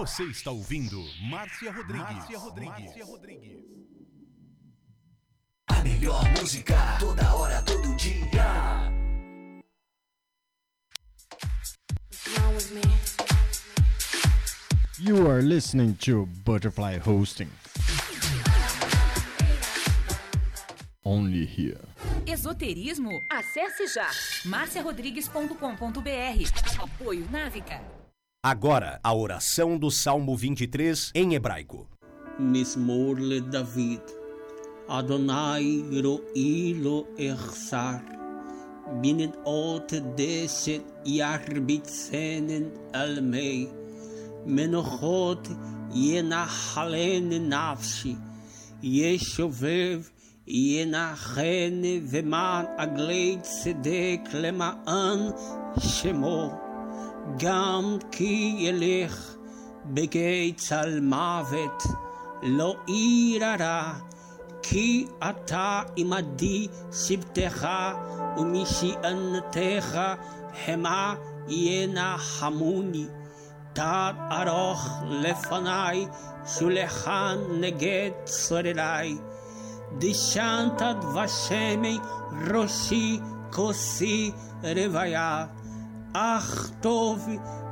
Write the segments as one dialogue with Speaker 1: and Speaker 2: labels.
Speaker 1: Você está ouvindo Márcia Rodrigues. Márcia Rodrigues. Márcia Rodrigues.
Speaker 2: A melhor música, toda hora, todo dia.
Speaker 3: You are listening to Butterfly Hosting. Only here.
Speaker 4: Esoterismo? Acesse já marciarodrigues.com.br. Apoio Návica.
Speaker 5: Agora, a oração do Salmo 23 em hebraico.
Speaker 6: Mismor le David. Adonai ro'i lo echsar. Binet ot deset yarbitzenen almei. Menochot yenachalen nafshi. Yeshovev yenachen veman agleit sedek lemaan shemo. גם כי ילך בגיא צל מוות, לא ירא כי אתה עמדי שבטך ומשענתך המה ינחמוני. תת ארוך לפניי, שולחן נגד צורריי. דשנת דבשמי ראשי כוסי רוויה. אך טוב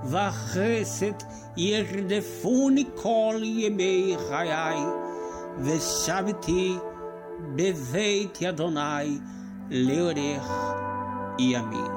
Speaker 6: וחסד ירדפוני כל ימי חיי, ושבתי בבית אדוני לאורך ימים.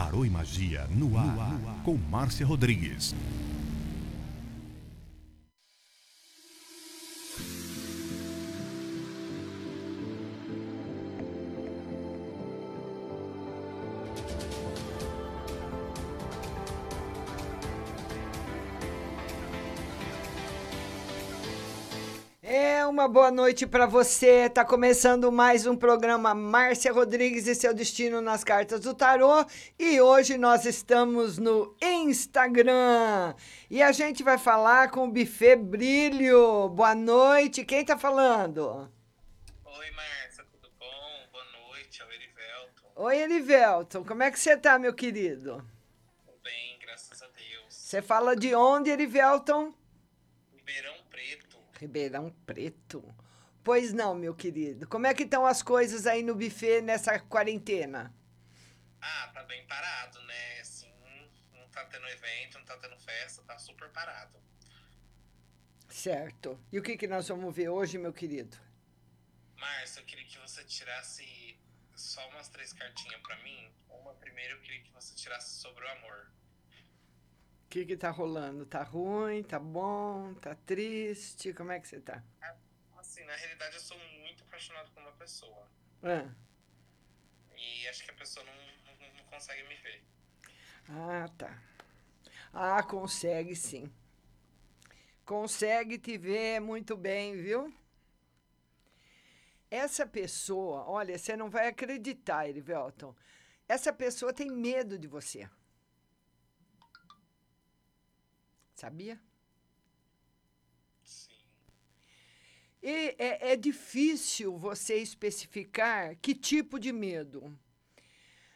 Speaker 1: Tarô e Magia no ar, com Márcia Rodrigues.
Speaker 7: Uma boa noite para você. Tá começando mais um programa Márcia Rodrigues e seu destino nas cartas do tarô. E hoje nós estamos no Instagram. E a gente vai falar com o Buffet Brilho. Boa noite. Quem tá falando?
Speaker 8: Oi, Márcia, tudo bom? Boa noite, é o Erivelton.
Speaker 7: Oi, Erivelton. Como é que você tá, meu querido?
Speaker 8: Tudo bem, graças a Deus.
Speaker 7: Você fala de onde, Erivelton?
Speaker 8: Ribeirão Preto.
Speaker 7: Pois não, meu querido. Como é que estão as coisas aí no buffet nessa quarentena?
Speaker 8: Ah, tá bem parado, né? Assim, não tá tendo evento, não tá tendo festa, tá super parado.
Speaker 7: Certo. E o que, que nós vamos ver hoje, meu querido?
Speaker 8: Márcia, eu queria que você tirasse só umas três cartinhas pra mim. Uma primeiro eu queria que você tirasse sobre o amor.
Speaker 7: O que que tá rolando? Tá ruim? Tá bom? Tá triste? Como é que você tá?
Speaker 8: Assim, na realidade eu sou muito apaixonado por uma pessoa.
Speaker 7: Ah,
Speaker 8: E acho que a pessoa não, não, não consegue me ver.
Speaker 7: ah, tá. Ah, consegue sim. Consegue te ver muito bem, viu? Essa pessoa, olha, você não vai acreditar, Erivelton. Essa pessoa tem medo de você. Sabia?
Speaker 8: Sim.
Speaker 7: E é, é difícil você especificar que tipo de medo.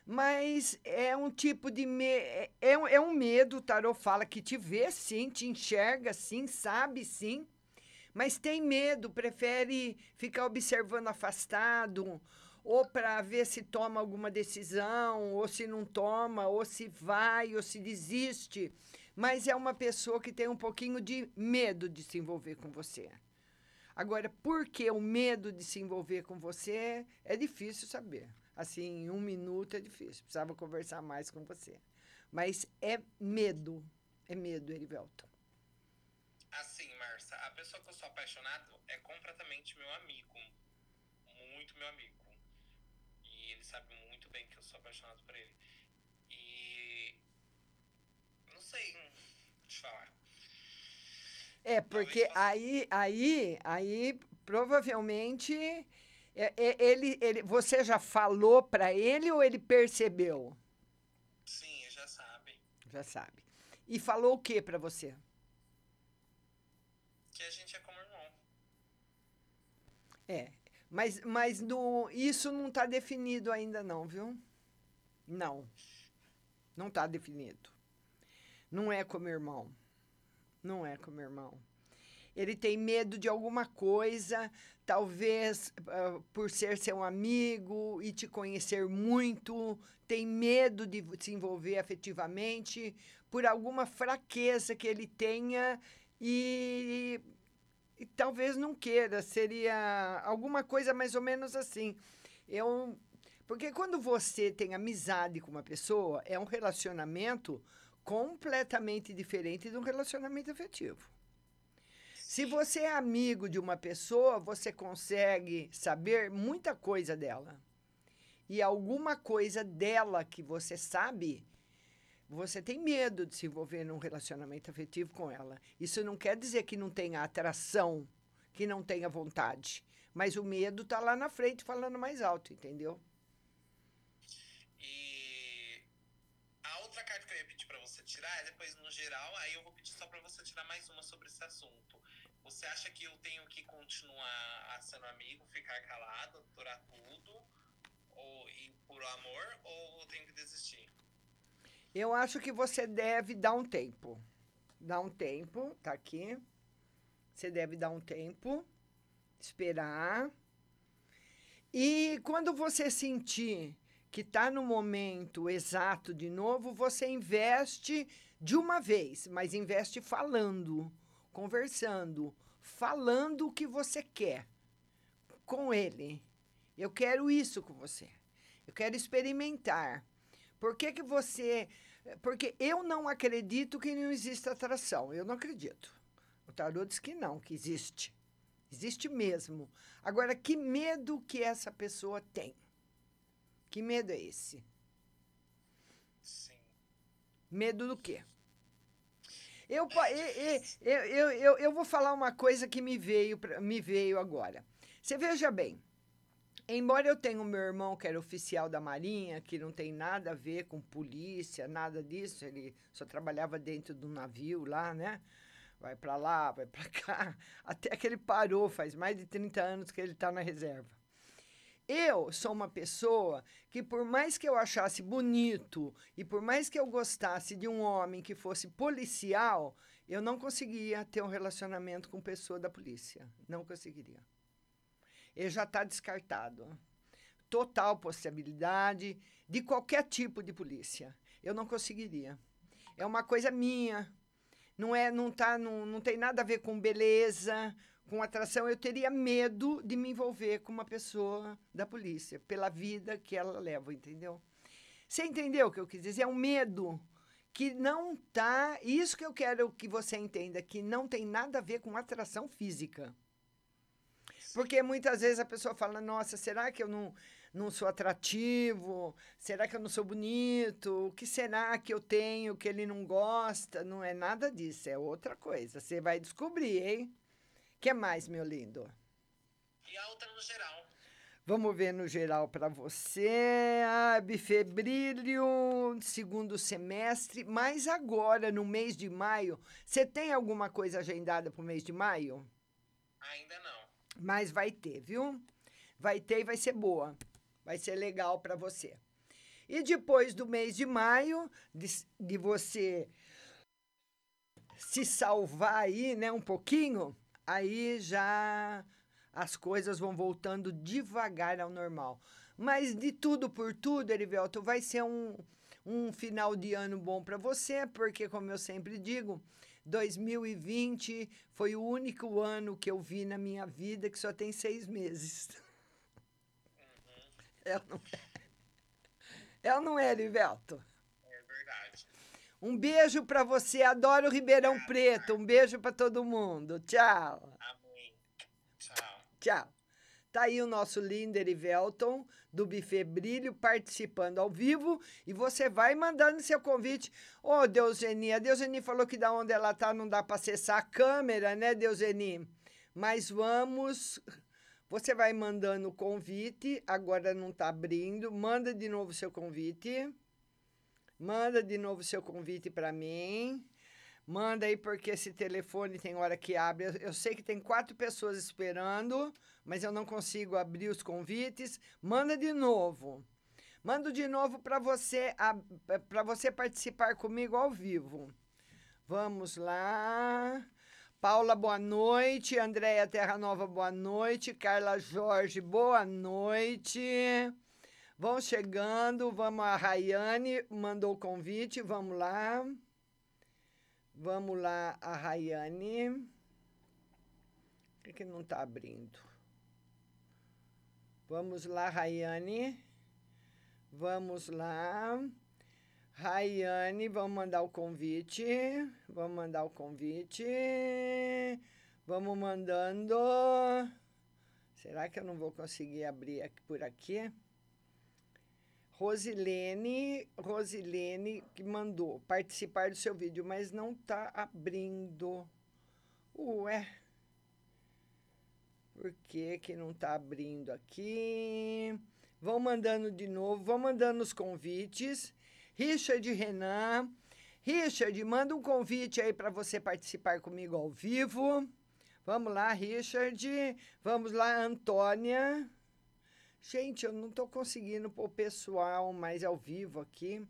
Speaker 7: Mas é um tipo de me é, é um- é um medo, o tarô fala que te vê sim, te enxerga sim, sabe sim, mas tem medo, prefere ficar observando afastado, ou para ver se toma alguma decisão, ou se não toma, ou se vai, ou se desiste. Mas é uma pessoa que tem um pouquinho de medo de se envolver com você. Agora, por que o medo de se envolver com você é difícil saber. Assim, em um minuto é difícil. Precisava conversar mais com você. Mas é medo. É medo, Erivelton.
Speaker 8: Assim, Marcia, a pessoa que eu sou apaixonado é completamente meu amigo. Muito meu amigo. E ele sabe muito bem que eu sou apaixonado por ele. E. Sei te falar.
Speaker 7: É, porque aí, aí, aí, provavelmente, é, é, ele, ele, você já falou para ele ou ele percebeu?
Speaker 8: Sim, já sabe.
Speaker 7: Já sabe. E falou o que para você?
Speaker 8: Que a gente é como irmão.
Speaker 7: É, mas, mas no, isso não está definido ainda não, viu? Não. Não está definido. Não é como irmão. Não é como irmão. Ele tem medo de alguma coisa, talvez uh, por ser seu amigo e te conhecer muito, tem medo de se envolver afetivamente por alguma fraqueza que ele tenha e, e talvez não queira. Seria alguma coisa mais ou menos assim. Eu, porque quando você tem amizade com uma pessoa, é um relacionamento completamente diferente de um relacionamento afetivo. Se você é amigo de uma pessoa, você consegue saber muita coisa dela. E alguma coisa dela que você sabe, você tem medo de se envolver num relacionamento afetivo com ela. Isso não quer dizer que não tenha atração, que não tenha vontade. Mas o medo está lá na frente falando mais alto, entendeu?
Speaker 8: Tirar, é depois no geral, aí eu vou pedir só para você tirar mais uma sobre esse assunto. Você acha que eu tenho que continuar sendo amigo, ficar calado, aturar tudo, ou por amor, ou eu tenho que desistir?
Speaker 7: Eu acho que você deve dar um tempo. Dar um tempo, tá aqui. Você deve dar um tempo, esperar. E quando você sentir que está no momento exato de novo, você investe de uma vez, mas investe falando, conversando, falando o que você quer com ele. Eu quero isso com você. Eu quero experimentar. Por que, que você. Porque eu não acredito que não exista atração. Eu não acredito. O tarô diz que não, que existe. Existe mesmo. Agora, que medo que essa pessoa tem? Que medo é esse?
Speaker 8: Sim.
Speaker 7: Medo do quê? Eu, eu, eu, eu, eu vou falar uma coisa que me veio, me veio agora. Você veja bem, embora eu tenha o meu irmão que era oficial da Marinha, que não tem nada a ver com polícia, nada disso, ele só trabalhava dentro do navio lá, né? Vai para lá, vai para cá, até que ele parou, faz mais de 30 anos que ele está na reserva. Eu sou uma pessoa que, por mais que eu achasse bonito e por mais que eu gostasse de um homem que fosse policial, eu não conseguia ter um relacionamento com pessoa da polícia. Não conseguiria. Ele já está descartado. Total possibilidade de qualquer tipo de polícia. Eu não conseguiria. É uma coisa minha. Não é, não tá, não, não tem nada a ver com beleza, com atração, eu teria medo de me envolver com uma pessoa da polícia, pela vida que ela leva, entendeu? Você entendeu o que eu quis dizer? É um medo que não tá. Isso que eu quero que você entenda, que não tem nada a ver com atração física. Porque muitas vezes a pessoa fala: nossa, será que eu não, não sou atrativo? Será que eu não sou bonito? O que será que eu tenho que ele não gosta? Não é nada disso, é outra coisa. Você vai descobrir, hein? Que mais, meu lindo?
Speaker 8: E a outra no geral.
Speaker 7: Vamos ver no geral para você. Ah, bifebrilho, segundo semestre. Mas agora, no mês de maio, você tem alguma coisa agendada para o mês de maio?
Speaker 8: Ainda não.
Speaker 7: Mas vai ter, viu? Vai ter e vai ser boa. Vai ser legal para você. E depois do mês de maio, de, de você se salvar aí, né, um pouquinho, aí já as coisas vão voltando devagar ao normal. Mas de tudo por tudo, Erivelto, vai ser um, um final de ano bom para você, porque, como eu sempre digo, 2020 foi o único ano que eu vi na minha vida que só tem seis meses. É, não é? Ou não é, Erivelto? Um beijo para você. Adoro Ribeirão Preto. Um beijo para todo mundo. Tchau.
Speaker 8: Amém. Tchau.
Speaker 7: Tchau. Tá aí o nosso Linder e Velton do Buffet Brilho participando ao vivo e você vai mandando seu convite. Ô, oh, Deuseni, a Deuseni falou que da onde ela tá não dá para acessar a câmera, né, Deuseni? Mas vamos você vai mandando o convite, agora não tá abrindo. Manda de novo seu convite. Manda de novo seu convite para mim. Manda aí, porque esse telefone tem hora que abre. Eu, sei que tem quatro pessoas esperando, mas eu não consigo abrir os convites. Manda de novo. Mando de novo para você para você participar comigo ao vivo. Vamos lá. Paula, boa noite. Andréia Terra Nova, boa noite. Carla Jorge, boa noite. Vão chegando, vamos a Rayane, mandou o convite, vamos lá. Vamos lá, a Rayane. Por que, que não está abrindo? Vamos lá, Rayane. Vamos lá. Rayane, vamos mandar o convite. Vamos mandar o convite. Vamos mandando. Será que eu não vou conseguir abrir aqui, por aqui? Rosilene, Rosilene que mandou participar do seu vídeo, mas não está abrindo. Ué. Por que que não está abrindo aqui? Vão mandando de novo, vão mandando os convites. Richard Renan. Richard, manda um convite aí para você participar comigo ao vivo. Vamos lá, Richard. Vamos lá, Antônia. Gente, eu não estou conseguindo pôr o pessoal mais ao vivo aqui.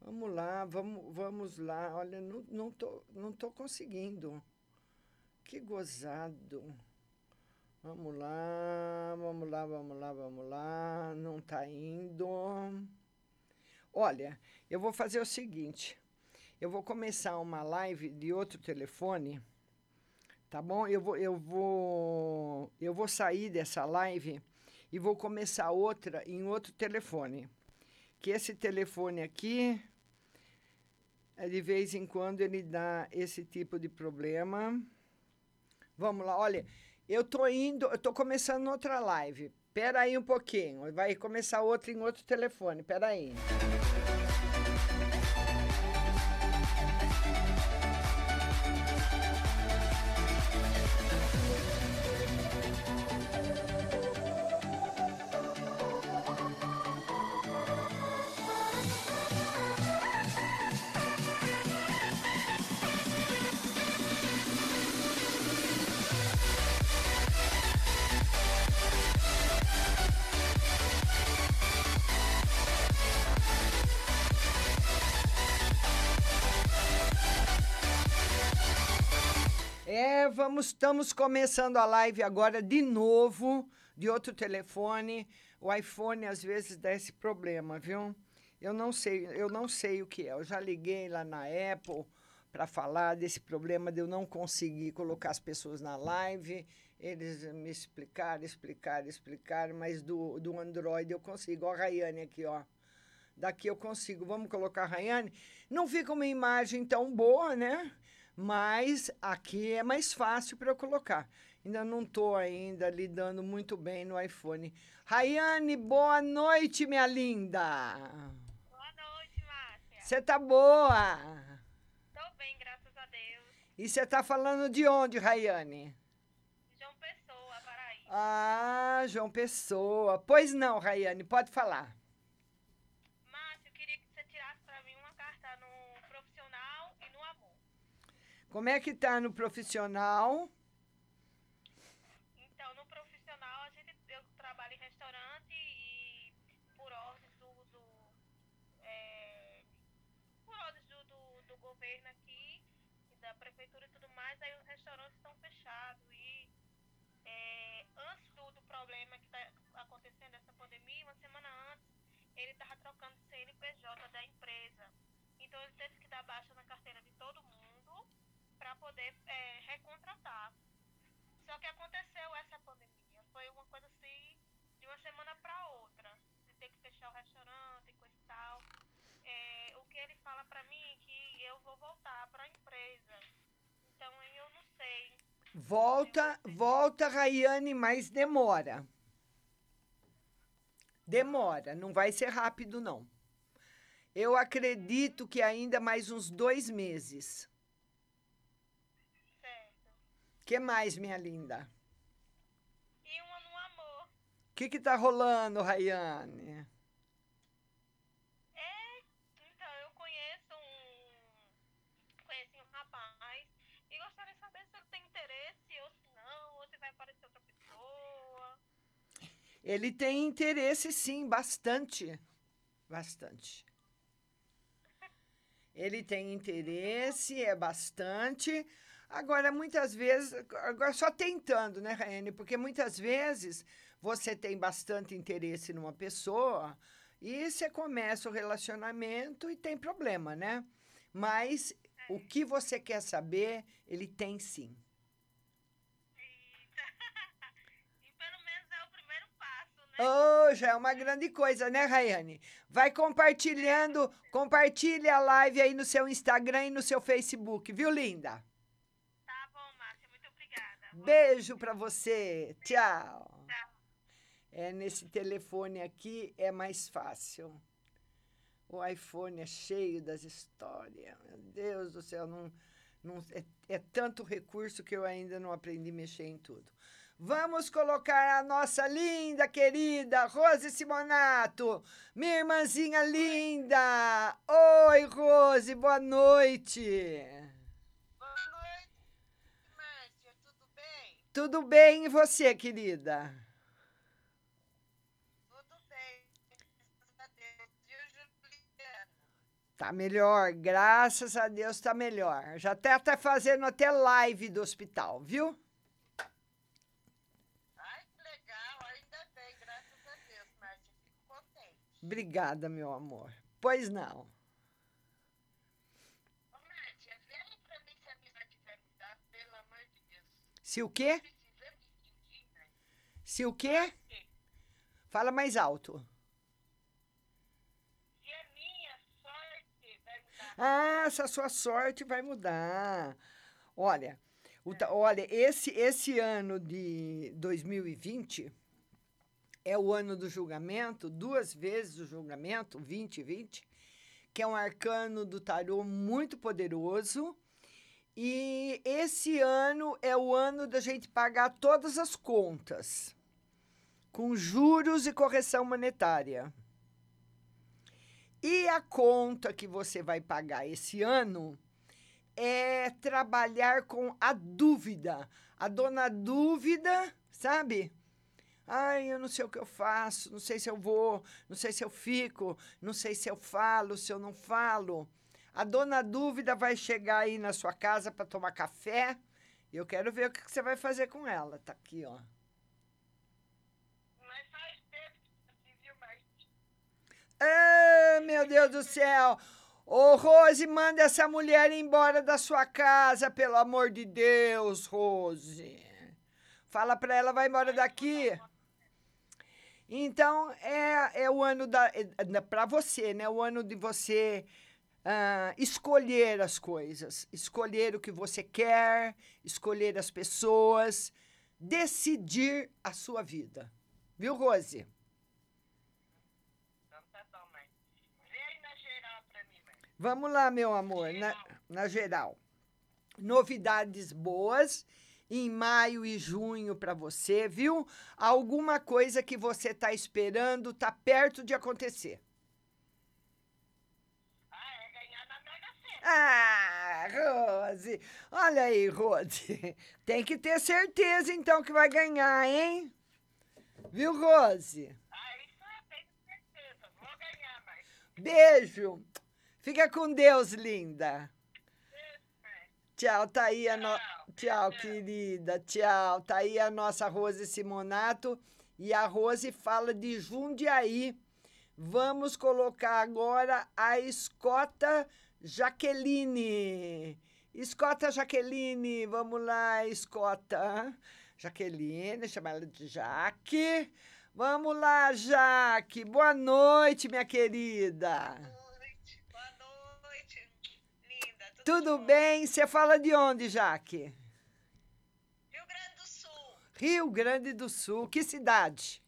Speaker 7: Vamos lá, vamos, vamos lá. Olha, não, não, tô, não tô conseguindo. Que gozado. Vamos lá, vamos lá, vamos lá, vamos lá. Não está indo. Olha, eu vou fazer o seguinte. Eu vou começar uma live de outro telefone. Tá bom? Eu vou, eu vou, eu vou sair dessa live e vou começar outra em outro telefone. Que esse telefone aqui, de vez em quando, ele dá esse tipo de problema. Vamos lá, olha, eu tô indo, eu tô começando outra live. Espera aí um pouquinho, vai começar outra em outro telefone. Espera aí. Vamos, estamos começando a live agora de novo, de outro telefone. O iPhone às vezes dá esse problema, viu? Eu não sei, eu não sei o que é. Eu já liguei lá na Apple para falar desse problema de eu não conseguir colocar as pessoas na live. Eles me explicaram, explicaram, explicaram, mas do, do Android eu consigo. Ó, a Rayane aqui, ó. Daqui eu consigo. Vamos colocar a Rayane. Não fica uma imagem tão boa, né? Mas aqui é mais fácil para eu colocar. Ainda não estou ainda lidando muito bem no iPhone. Rayane, boa noite, minha linda.
Speaker 9: Boa noite, Márcia.
Speaker 7: Você tá boa?
Speaker 9: Tô bem, graças a Deus.
Speaker 7: E você tá falando de onde, Rayane?
Speaker 9: João Pessoa, Paraíba.
Speaker 7: Ah, João Pessoa. Pois não, Rayane, pode falar. Como é que tá no profissional?
Speaker 9: Então, no profissional, a gente, eu trabalho em restaurante e por ordens do, do é, por ordens do, do, do, governo aqui, da
Speaker 10: prefeitura e tudo mais, aí os restaurantes estão fechados. E é, antes do, do problema que está acontecendo, essa pandemia, uma semana antes, ele estava trocando CNPJ da empresa. Então ele teve que dar baixa na carteira para poder é, recontratar. Só que aconteceu essa pandemia. Foi uma coisa assim, de uma semana para outra. De ter que fechar o restaurante e coisa e tal. É, o que ele fala para mim é que eu vou voltar para a empresa. Então eu não sei.
Speaker 7: Volta, volta, Rayane, mas demora. Demora, não vai ser rápido, não. Eu acredito que ainda mais uns dois meses. Que mais, minha linda?
Speaker 10: E uma no amor.
Speaker 7: O que que tá rolando, Rayane?
Speaker 10: É, então eu conheço um. Conheci um rapaz e gostaria de saber se ele tem interesse ou se não, ou se vai aparecer outra pessoa.
Speaker 7: Ele tem interesse, sim, bastante. Bastante. Ele tem interesse, é bastante. Agora, muitas vezes, agora só tentando, né, Raiane? Porque muitas vezes você tem bastante interesse numa pessoa e você começa o relacionamento e tem problema, né? Mas o que você quer saber, ele tem sim.
Speaker 10: E pelo menos é o primeiro passo, né?
Speaker 7: Oh, já é uma grande coisa, né, Rayane? Vai compartilhando, compartilha a live aí no seu Instagram e no seu Facebook, viu, linda?
Speaker 10: Tá bom, Márcia, muito obrigada.
Speaker 7: Beijo pra você. Tchau. É nesse telefone aqui é mais fácil. O iPhone é cheio das histórias. Meu Deus do céu, não, não, é, é tanto recurso que eu ainda não aprendi a mexer em tudo. Vamos colocar a nossa linda, querida Rose Simonato, minha irmãzinha linda. Oi, Rose, boa noite.
Speaker 10: Tudo bem
Speaker 7: e você, querida?
Speaker 10: Tudo bem, graças a Deus. O Juliano?
Speaker 7: Tá melhor, graças a Deus tá melhor. Já até tá fazendo até live do hospital, viu?
Speaker 10: Ai, que legal, ainda bem, graças a Deus, fico contente.
Speaker 7: Obrigada, meu amor. Pois não.
Speaker 10: Ô, Márcia, vê aí pra mim se a minha vai quiser mudar, pelo amor de Deus.
Speaker 7: Se o quê? Se o quê? Fala mais alto. Ah, essa sua sorte vai mudar. Olha, o olha, esse esse ano de 2020 é o ano do julgamento, duas vezes o julgamento, 2020, que é um arcano do tarô muito poderoso. E esse ano é o ano da gente pagar todas as contas, com juros e correção monetária. E a conta que você vai pagar esse ano é trabalhar com a dúvida. A dona dúvida, sabe? Ai, eu não sei o que eu faço, não sei se eu vou, não sei se eu fico, não sei se eu falo, se eu não falo. A dona dúvida vai chegar aí na sua casa para tomar café. Eu quero ver o que que você vai fazer com ela. Tá aqui, ó.
Speaker 10: Mas faz tempo que assim, viu?
Speaker 7: Ah, meu Deus do céu! Ô, Rose, manda essa mulher embora da sua casa, pelo amor de Deus, Rose. Fala pra ela, vai embora daqui. Então, é, é o ano da. É, pra você, né? O ano de você ah, escolher as coisas. Escolher o que você quer, escolher as pessoas, decidir a sua vida. Viu, Rose? Vamos lá, meu amor, na, na geral. Novidades boas em maio e junho para você, viu? Alguma coisa que você tá esperando tá perto de acontecer.
Speaker 10: Ah, é ganhar na Mega Sena.
Speaker 7: Ah, Rose, olha aí, Rose. Tem que ter certeza então que vai ganhar, hein? Viu, Rose?
Speaker 10: Ah, isso eu tenho certeza. Vou ganhar, Márcia.
Speaker 7: Beijo. Fica com Deus, linda. Tchau, tá aí a no... Tchau, querida. Tchau. Tá aí a nossa Rose Simonato. E a Rose fala de Jundiaí. Vamos colocar agora a Escota Jaqueline. Escota Jaqueline, vamos lá, Escota. Jaqueline, chama ela de Jaque. Vamos lá, Jaque. Boa noite, minha querida.
Speaker 9: Boa noite, boa noite, linda. Tudo,
Speaker 7: Tudo bem? Você fala de onde, Jaque?
Speaker 9: Rio Grande do Sul,
Speaker 7: Rio Grande do Sul. Que cidade?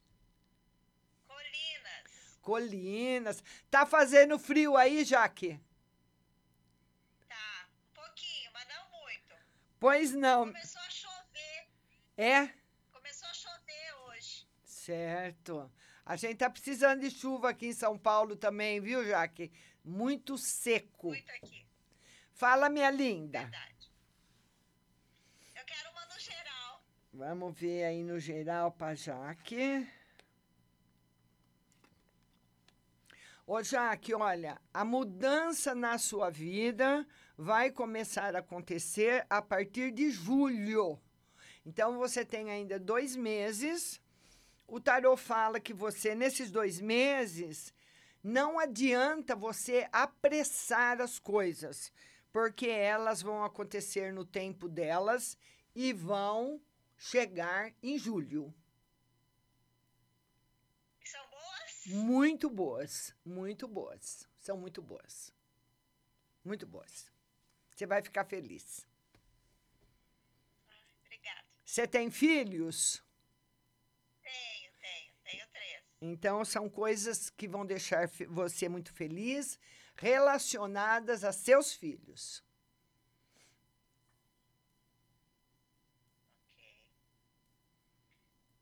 Speaker 9: Colinas.
Speaker 7: Colinas. Tá fazendo frio aí, Jaque?
Speaker 9: Tá, um pouquinho, mas não muito.
Speaker 7: Pois não.
Speaker 9: Começou a chover,
Speaker 7: É?
Speaker 9: começou a chover hoje.
Speaker 7: Certo. A gente tá precisando de chuva aqui em São Paulo também, viu, Jaque? Muito seco.
Speaker 9: Muito aqui,
Speaker 7: Fala, minha linda.
Speaker 9: verdade. Eu quero uma no geral.
Speaker 7: Vamos ver aí no geral pra Jaque. Ô, Jaque, olha, a mudança na sua vida vai começar a acontecer a partir de julho. Então, você tem ainda dois meses. O tarô fala que você, nesses dois meses, não adianta você apressar as coisas, porque elas vão acontecer no tempo delas e vão chegar em julho.
Speaker 9: São boas?
Speaker 7: Muito boas, muito boas. São muito boas. Muito boas. Você vai ficar feliz.
Speaker 9: Obrigada.
Speaker 7: Você tem filhos?
Speaker 9: Tenho, tenho, tenho três.
Speaker 7: Então, são coisas que vão deixar você muito feliz, relacionadas a seus filhos.
Speaker 9: Ok.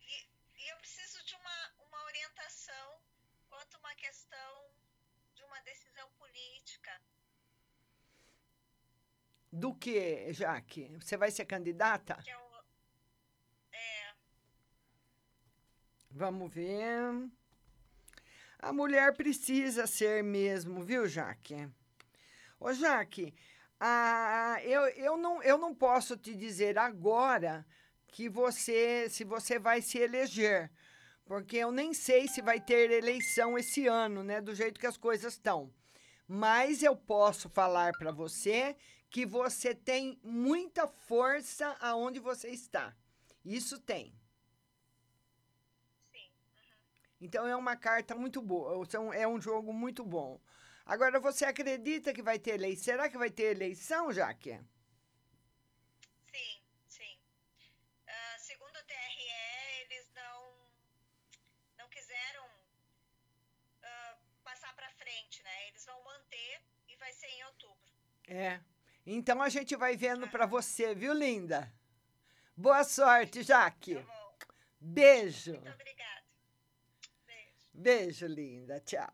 Speaker 9: E, e eu preciso de uma, uma orientação quanto a uma questão de uma decisão política.
Speaker 7: Do que, Jaque? Você vai ser candidata?
Speaker 9: Que eu, é,
Speaker 7: Vamos ver. A mulher precisa ser mesmo, viu, Jaque? Ô, Jaque, ah, eu, eu, não, eu não posso te dizer agora que você, se você vai se eleger, porque eu nem sei se vai ter eleição esse ano, né, do jeito que as coisas estão. Mas eu posso falar para você que você tem muita força aonde você está. Isso tem.
Speaker 9: sim. uhum.
Speaker 7: Então é uma carta muito boa, é um jogo muito bom. Agora, você acredita que vai ter eleição? Será que vai ter eleição, Jaque?
Speaker 9: Sim, sim. Ah, segundo o TRE, eles não, não quiseram ah, passar para frente, né? Eles vão manter e vai ser em outubro.
Speaker 7: É. Então a gente vai vendo para você, viu, linda? Boa sorte, Jaque.
Speaker 9: Tá.
Speaker 7: Beijo.
Speaker 9: Muito obrigada. Beijo.
Speaker 7: Beijo, linda. Tchau.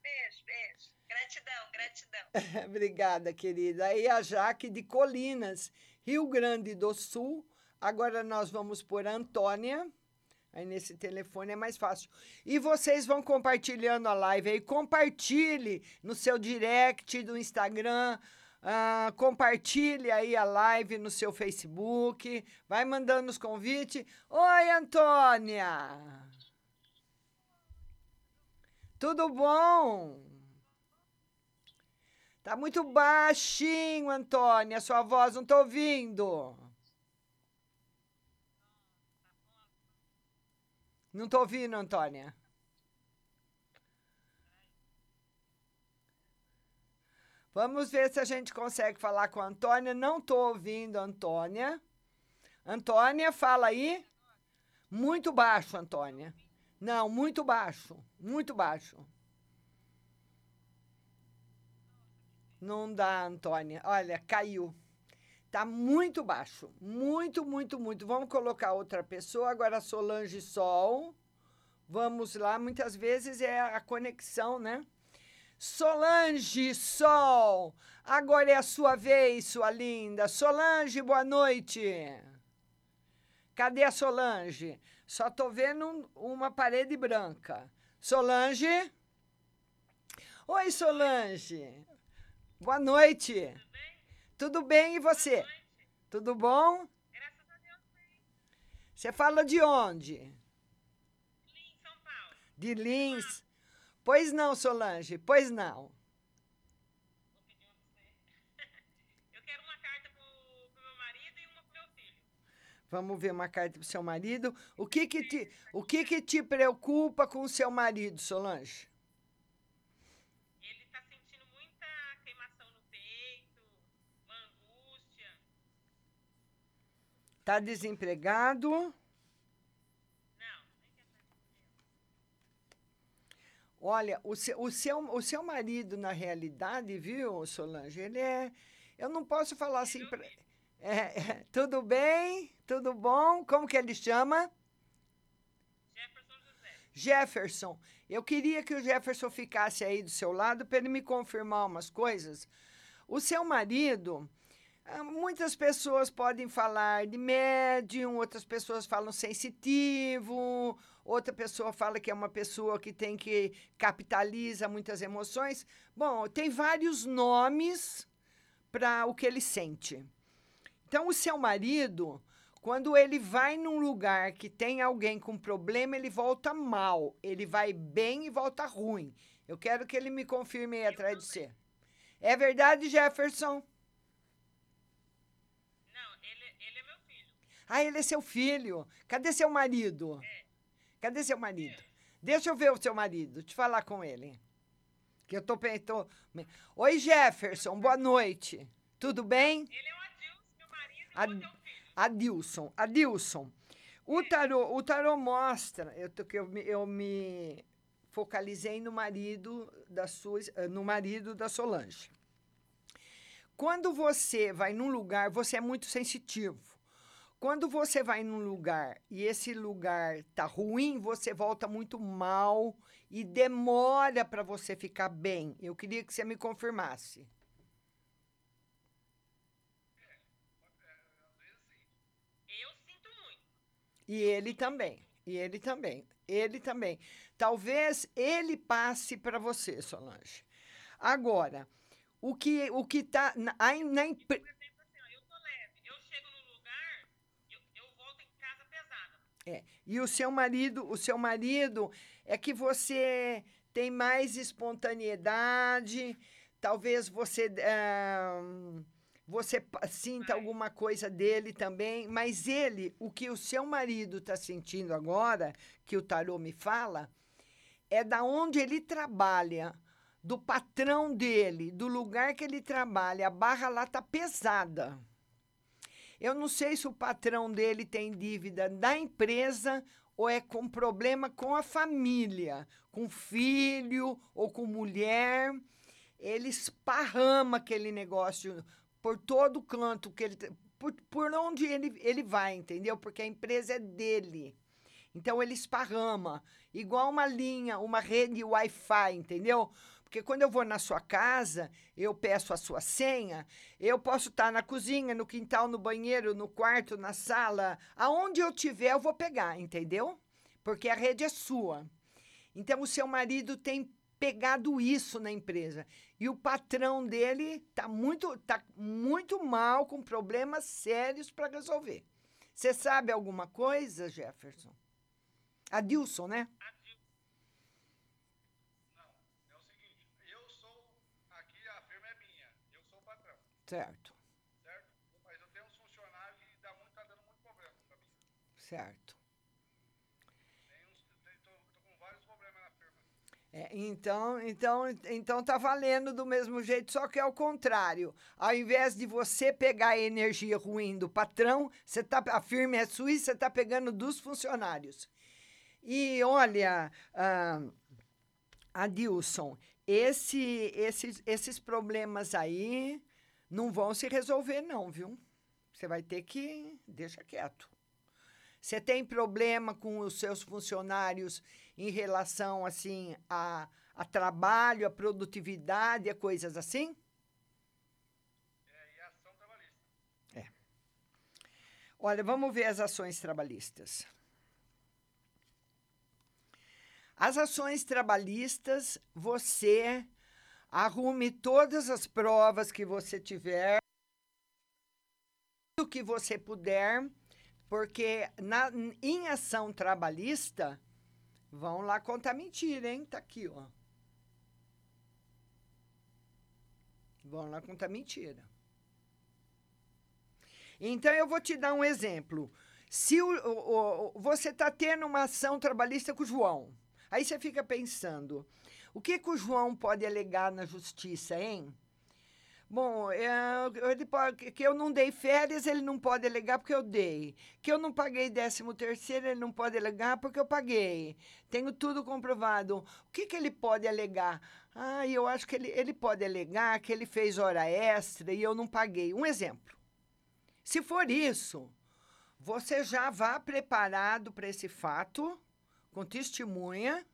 Speaker 9: Beijo, beijo. Gratidão, gratidão.
Speaker 7: Obrigada, querida. Aí a Jaque de Colinas, Rio Grande do Sul. Agora nós vamos por Antônia. Aí nesse telefone é mais fácil. E vocês vão compartilhando a live aí. Compartilhe no seu direct do Instagram. Ah, compartilhe aí a live no seu Facebook. Vai mandando os convites. Oi, Antônia! Tudo bom? Tá muito baixinho, Antônia. Sua voz não tô ouvindo. Não tô ouvindo, Antônia. Vamos ver se a gente consegue falar com a Antônia. Não tô ouvindo, Antônia. Antônia, fala aí. Muito baixo, Antônia. Não, muito baixo. Muito baixo. Não dá, Antônia. Olha, caiu. Tá muito baixo. Muito, muito, muito. Vamos colocar outra pessoa. Agora, Solange Sol. Vamos lá. Muitas vezes é a conexão, né? Solange Sol. Agora é a sua vez, sua linda. Solange, boa noite. Cadê a Solange? Só tô vendo um- uma parede branca. Solange? Oi, Solange. Boa noite. Tudo bem e você? Tudo bom?
Speaker 9: Graças a Deus, sim.
Speaker 7: Você fala de onde?
Speaker 9: Lins, São Paulo.
Speaker 7: De Lins? Pois não, Solange, pois não.
Speaker 9: Eu quero uma carta pro, pro meu marido e uma pro meu filho.
Speaker 7: Vamos ver uma carta pro seu marido. O que que te, o que que te preocupa com o seu marido, Solange?
Speaker 9: Ele tá sentindo muita queimação no peito, uma angústia.
Speaker 7: Tá desempregado?
Speaker 9: Não, nem quer saber.
Speaker 7: Olha, o seu, o, seu, o seu marido, na realidade, viu, Solange, ele é. Eu não posso falar assim. Pra, é, é, tudo bem? Tudo bom? Como que ele chama?
Speaker 9: Jefferson José.
Speaker 7: Jefferson. Eu queria que o Jefferson ficasse aí do seu lado para ele me confirmar umas coisas. O seu marido. Ah, Muitas pessoas podem falar de médium, outras pessoas falam sensitivo, outra pessoa fala que é uma pessoa que tem que capitaliza muitas emoções. Bom, tem vários nomes para o que ele sente. Então, o seu marido, quando ele vai num lugar que tem alguém com problema, ele volta mal. Ele vai bem e volta ruim. Eu quero que ele me confirme aí atrás de você. É verdade, Jefferson?
Speaker 9: Não, ele, ele é meu filho.
Speaker 7: Ah, ele é seu filho. Cadê seu marido? Cadê seu marido? Deixa eu ver o seu marido, te falar com ele. Que eu tô pensando. Oi, Jefferson, boa noite. Tudo bem?
Speaker 9: Ele é o Adilson, meu marido, e
Speaker 7: Ad-
Speaker 9: o seu filho.
Speaker 7: Adilson, Adilson. O tarô, o tarô mostra, eu, tô- que eu, me- eu me focalizei no marido da sua, no marido da Solange. Quando você vai num lugar, você é muito sensitivo. Quando você vai num lugar e esse lugar tá ruim, você volta muito mal e demora para você ficar bem. Eu queria que você me confirmasse.
Speaker 9: Eu sinto muito.
Speaker 7: E ele também. E ele também. Ele também. Talvez ele passe para você, Solange. Agora, o que o que tá na, na empre-
Speaker 9: Por exemplo, assim, ó, eu tô leve. Eu chego num lugar, eu, eu volto em casa pesada.
Speaker 7: É, e o seu marido, o seu marido é que você tem mais espontaneidade, talvez você ah, você sinta alguma coisa dele também, mas ele, o que o seu marido está sentindo agora, que o tarô me fala, é da onde ele trabalha, do patrão dele, do lugar que ele trabalha. A barra lá tá pesada. Eu não sei se o patrão dele tem dívida da empresa ou é com problema com a família, com filho ou com mulher. Ele esparrama aquele negócio por todo canto que ele por, por onde ele, ele vai, entendeu? Porque a empresa é dele. Então ele esparrama, igual uma linha, uma rede Wi-Fi, entendeu? Porque quando eu vou na sua casa, eu peço a sua senha, eu posso estar na cozinha, no quintal, no banheiro, no quarto, na sala, aonde eu tiver, eu vou pegar, entendeu? Porque a rede é sua. Então o seu marido tem pegado isso na empresa. E o patrão dele tá muito, tá muito mal, com problemas sérios para resolver. Você sabe alguma coisa, Jefferson? Adilson, né
Speaker 11: o seguinte, eu sou. Aqui a firma é minha, eu sou o patrão,
Speaker 7: Certo,
Speaker 11: certo? Mas eu tenho uns funcionários que dá muito, tá dando muito problema pra mim.
Speaker 7: certo.
Speaker 11: Tem uns, tem, tô, tô com vários problemas na firma.
Speaker 7: É, então, então, então tá valendo do mesmo jeito, só que é o contrário. Ao invés de você pegar a energia ruim do patrão, você tá, a firma é sua e você tá pegando dos funcionários. E olha, ah, Adilson, esse, esses, esses problemas aí não vão se resolver, não, viu? Você vai ter que. Deixa quieto. Você tem problema com os seus funcionários em relação, assim, a, a trabalho, a produtividade, a coisas assim?
Speaker 11: É, e a ação trabalhista.
Speaker 7: Olha, vamos ver as ações trabalhistas. As ações trabalhistas, você arrume todas as provas que você tiver o que você puder, porque na, em ação trabalhista, vão lá contar mentira, hein? Tá aqui, ó. Vão lá contar mentira. Então, eu vou te dar um exemplo. Se o, o, o, você está tendo uma ação trabalhista com o João, aí você fica pensando, o que, que o João pode alegar na justiça, hein? Bom, é, ele pode, que eu não dei férias, ele não pode alegar porque eu dei. Que eu não paguei 13 terceiro, ele não pode alegar porque eu paguei. Tenho tudo comprovado. O que, que ele pode alegar? Ah, eu acho que ele, ele pode alegar que ele fez hora extra e eu não paguei. Um exemplo. Se for isso, você já vá preparado para esse fato, com testemunha,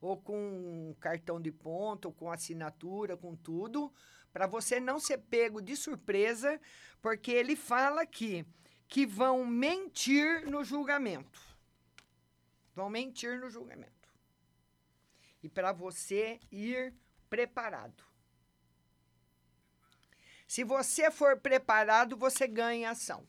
Speaker 7: ou com cartão de ponto, ou com assinatura, com tudo, para você não ser pego de surpresa, porque ele fala aqui que vão mentir no julgamento. Vão mentir no julgamento. E para você ir preparado. Se você for preparado, você ganha ação.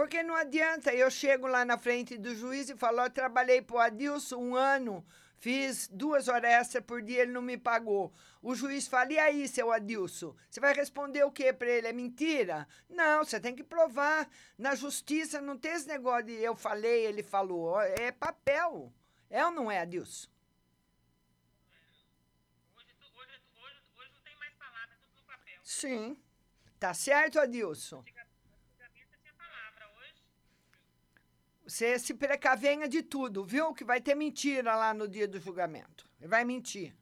Speaker 7: Porque não adianta, eu chego lá na frente do juiz e falo, eu trabalhei para o Adilson um ano, Fiz duas horas extra por dia, ele não me pagou. O juiz fala: e aí, seu Adilson? Você vai responder o que para ele? É mentira? Não, você tem que provar. Na justiça não tem esse negócio de eu falei, ele falou. É papel. É ou não é, Adilson?
Speaker 9: Hoje, hoje, hoje, hoje não tem mais palavra, tudo no papel.
Speaker 7: Sim. Tá certo, Adilson? Você se precavenha de tudo, viu? Que vai ter mentira lá no dia do julgamento. Ele vai mentir.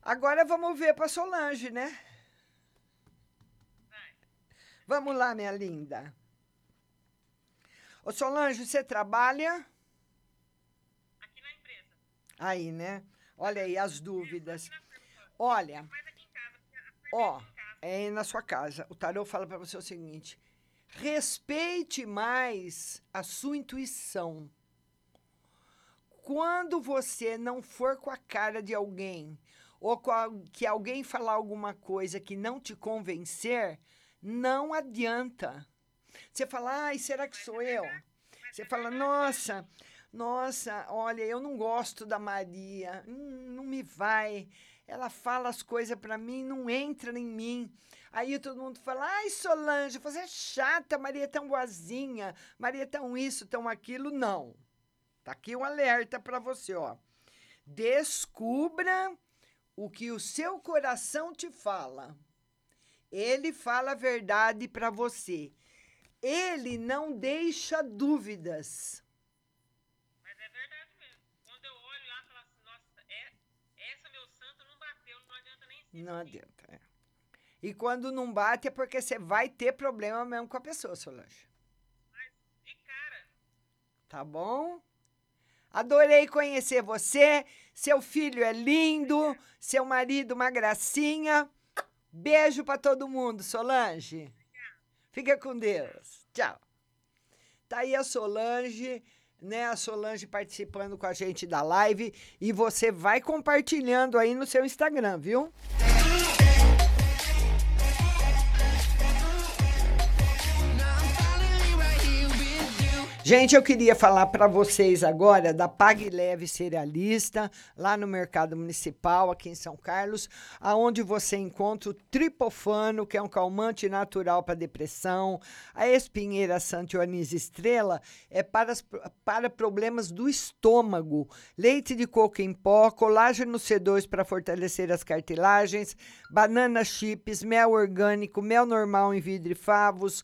Speaker 7: Agora vamos ver para Solange, né? Vamos lá, minha linda. Ô Solange, você trabalha?
Speaker 9: Aqui na empresa.
Speaker 7: Aí, né? Olha aí as dúvidas. Olha, ó, é na sua casa. O tarô fala para você o seguinte: Respeite mais a sua intuição. Quando você não for com a cara de alguém, ou a, que alguém falar alguma coisa que não te convencer, não adianta. Você fala, ai, será que sou eu? Você fala, nossa, nossa, olha, eu não gosto da Maria, hum, não me vai. Ela fala as coisas para mim, não entra em mim. Aí todo mundo fala: ai, Solange, você é chata, Maria é tão boazinha, Maria é tão isso, tão aquilo. Não. Tá aqui um alerta para você, ó. Descubra o que o seu coração te fala. Ele fala a verdade para você. Ele não deixa dúvidas.
Speaker 9: Mas é verdade mesmo. Quando eu olho lá e falo assim, nossa, é, essa meu santo não bateu, não adianta nem ser.
Speaker 7: Não adianta. E quando não bate é porque você vai ter problema mesmo com a pessoa, Solange.
Speaker 9: Mas de cara.
Speaker 7: Tá bom? Adorei conhecer você. Seu filho é lindo, seu marido uma gracinha. Beijo para todo mundo, Solange. Fica com Deus. Tchau. Tá aí a Solange, né? A Solange participando com a gente da live e você vai compartilhando aí no seu Instagram, viu? Gente, eu queria falar para vocês agora da Pague Leve Cerealista, lá no Mercado Municipal, aqui em São Carlos, aonde você encontra o tripofano, que é um calmante natural para depressão, a espinheira Santionis Estrela é para, para problemas do estômago, leite de coco em pó, colágeno C2 para fortalecer as cartilagens, banana chips, mel orgânico, mel normal em vidro e favos,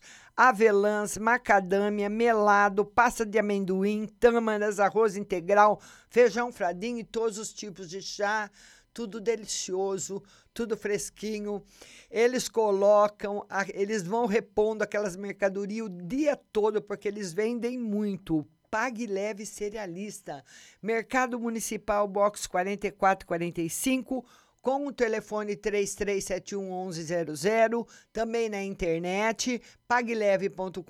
Speaker 7: avelãs, macadâmia, melado, pasta de amendoim, tâmaras, arroz integral, feijão fradinho e todos os tipos de chá, tudo delicioso, tudo fresquinho. Eles colocam, eles vão repondo aquelas mercadorias o dia todo porque eles vendem muito. Pague Leve Cerealista. Mercado Municipal, box 4445 com o telefone 33711100, também na internet, pagleve.com.br.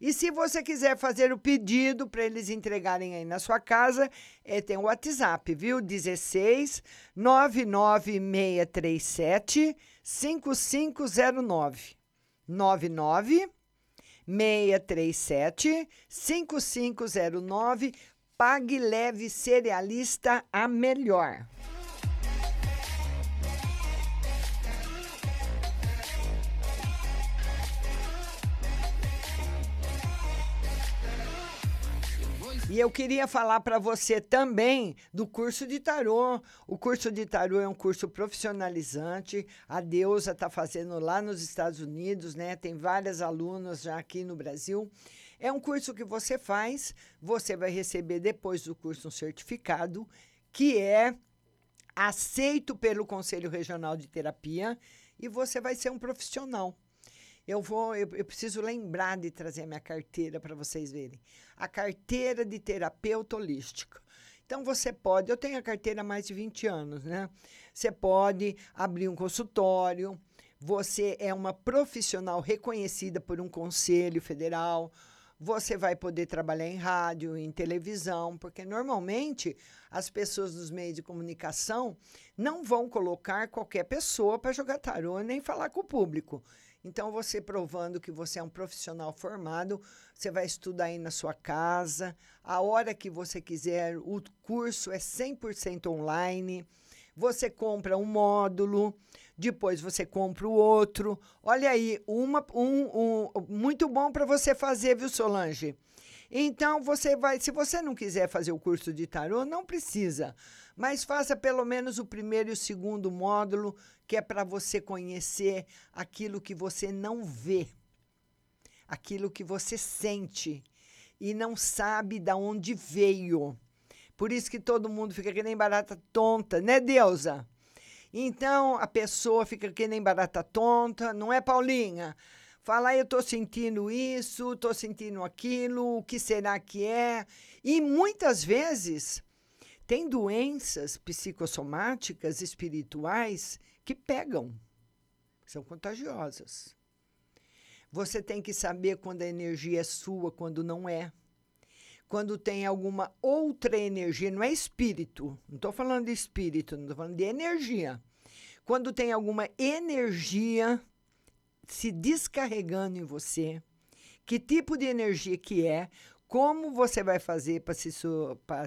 Speaker 7: E se você quiser fazer o pedido para eles entregarem aí na sua casa, é, tem o WhatsApp, viu? 16 99637 5509. 99 637 5509 Pague Leve Cerealista a melhor. E eu queria falar para você também do curso de tarô. O curso de tarô é um curso profissionalizante. A Deusa está fazendo lá nos Estados Unidos, né? Tem várias alunas já aqui no Brasil. É um curso que você faz, você vai receber depois do curso um certificado que é aceito pelo Conselho Regional de Terapia e você vai ser um profissional. Eu vou, eu, eu preciso lembrar de trazer a minha carteira para vocês verem. A carteira de terapeuta holística. Então você pode, eu tenho a carteira há mais de 20 anos, né? Você pode abrir um consultório, você é uma profissional reconhecida por um conselho federal, você vai poder trabalhar em rádio, em televisão, porque normalmente as pessoas dos meios de comunicação não vão colocar qualquer pessoa para jogar tarô nem falar com o público. Então, você provando que você é um profissional formado, você vai estudar aí na sua casa, a hora que você quiser, o curso é 100% online. Você compra um módulo, depois você compra o outro. Olha aí, uma, um, um muito bom para você fazer, viu, Solange? Então, você vai, se você não quiser fazer o curso de tarô, não precisa mas faça pelo menos o primeiro e o segundo módulo, que é para você conhecer aquilo que você não vê, aquilo que você sente e não sabe de onde veio. Por isso que todo mundo fica que nem barata tonta, né, Deusa? Então a pessoa fica que nem barata tonta, não é, Paulinha? Fala, eu estou sentindo isso, estou sentindo aquilo, o que será que é? E muitas vezes tem doenças psicossomáticas espirituais que pegam, são contagiosas. Você tem que saber quando a energia é sua, quando não é. Quando tem alguma outra energia, não é espírito, não estou falando de espírito, não estou falando de energia. Quando tem alguma energia se descarregando em você, que tipo de energia que é, como você vai fazer para se,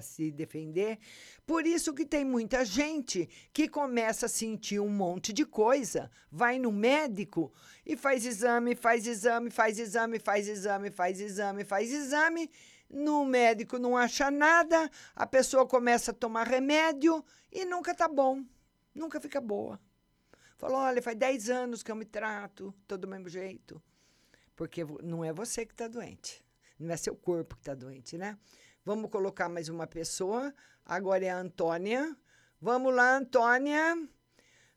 Speaker 7: se defender. Por isso que tem muita gente que começa a sentir um monte de coisa, vai no médico e faz exame, faz exame, faz exame, faz exame, faz exame, faz exame. No médico não acha nada, a pessoa começa a tomar remédio e nunca tá bom, nunca fica boa. Falou, olha, faz 10 anos que eu me trato, tô do mesmo jeito. Porque não é você que está doente. Não é seu corpo que está doente, né? Vamos colocar mais uma pessoa. Agora é a Antônia. Vamos lá, Antônia.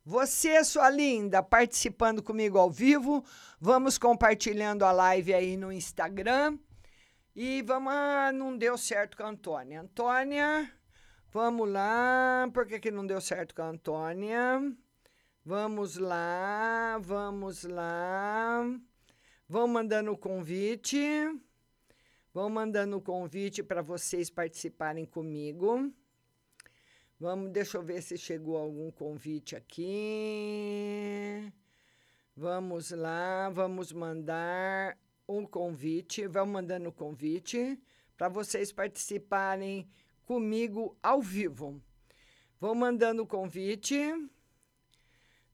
Speaker 7: Você, sua linda, participando comigo ao vivo. Vamos compartilhando a live aí no Instagram. E vamos. Ah, não deu certo com a Antônia. Antônia, vamos lá. Por que, que não deu certo com a Antônia? Vamos lá, vamos lá. Vão mandando o convite. Vão mandando o convite para vocês participarem comigo. Vamos, deixa eu ver se chegou algum convite aqui. Vamos lá, vamos mandar um convite. Vão mandando o convite para vocês participarem comigo ao vivo. Vão mandando o convite.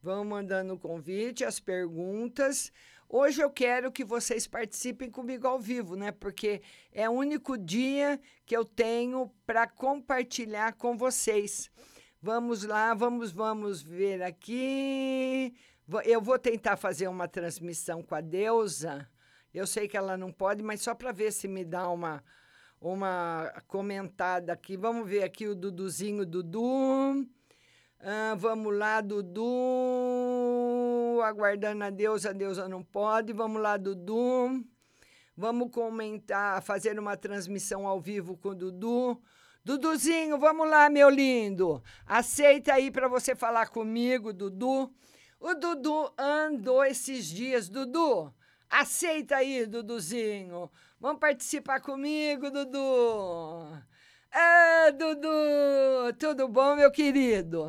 Speaker 7: Vão mandando o convite, as perguntas. Hoje eu quero que vocês participem comigo ao vivo, né? Porque é o único dia que eu tenho para compartilhar com vocês. Vamos lá, vamos, vamos ver aqui. Eu vou tentar fazer uma transmissão com a Deusa. Eu sei que ela não pode, mas só para ver se me dá uma uma comentada aqui. Vamos ver aqui o Duduzinho Dudu. Ah, vamos lá, Dudu. Aguardando a Deus, a Deusa não pode. Vamos lá, Dudu. Vamos comentar, fazer uma transmissão ao vivo com o Dudu. Duduzinho, vamos lá, meu lindo. Aceita aí para você falar comigo, Dudu. O Dudu andou esses dias. Dudu, aceita aí, Duduzinho. Vamos participar comigo, Dudu. É, Dudu, tudo bom, meu querido?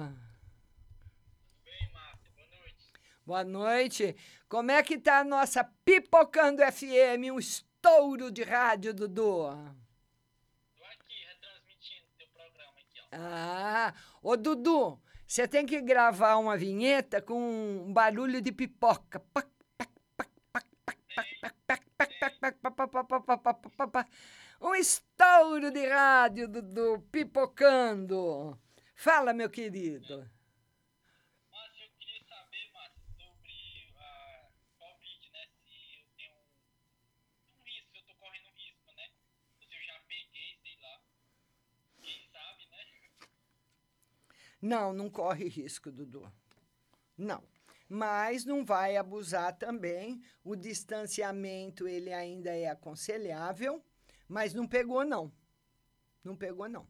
Speaker 11: Bem, Márcia, boa noite.
Speaker 7: Boa noite. Como é que tá a nossa Pipocando FM, um estouro de rádio, Dudu?
Speaker 11: Tô aqui retransmitindo teu programa aqui, ó.
Speaker 7: Ah, ô Dudu, você tem que gravar uma vinheta com um barulho de pipoca. Pac, pac, pac, pac, pac, pac, pac, pac, pac, pac, pac, pac, pac, pac, pac, pac, pac, pac, pac. Um estouro de rádio, Dudu, pipocando. Fala, meu querido.
Speaker 11: Márcia, eu queria saber, Márcia, sobre a Covid, né? Se eu tenho um, um risco, se eu tô correndo risco, né? Ou se eu já peguei, sei lá. Quem sabe, né?
Speaker 7: Não, não corre risco, Dudu. Não. Mas não vai abusar também. O distanciamento ele ainda é aconselhável, mas não pegou não. Não pegou não.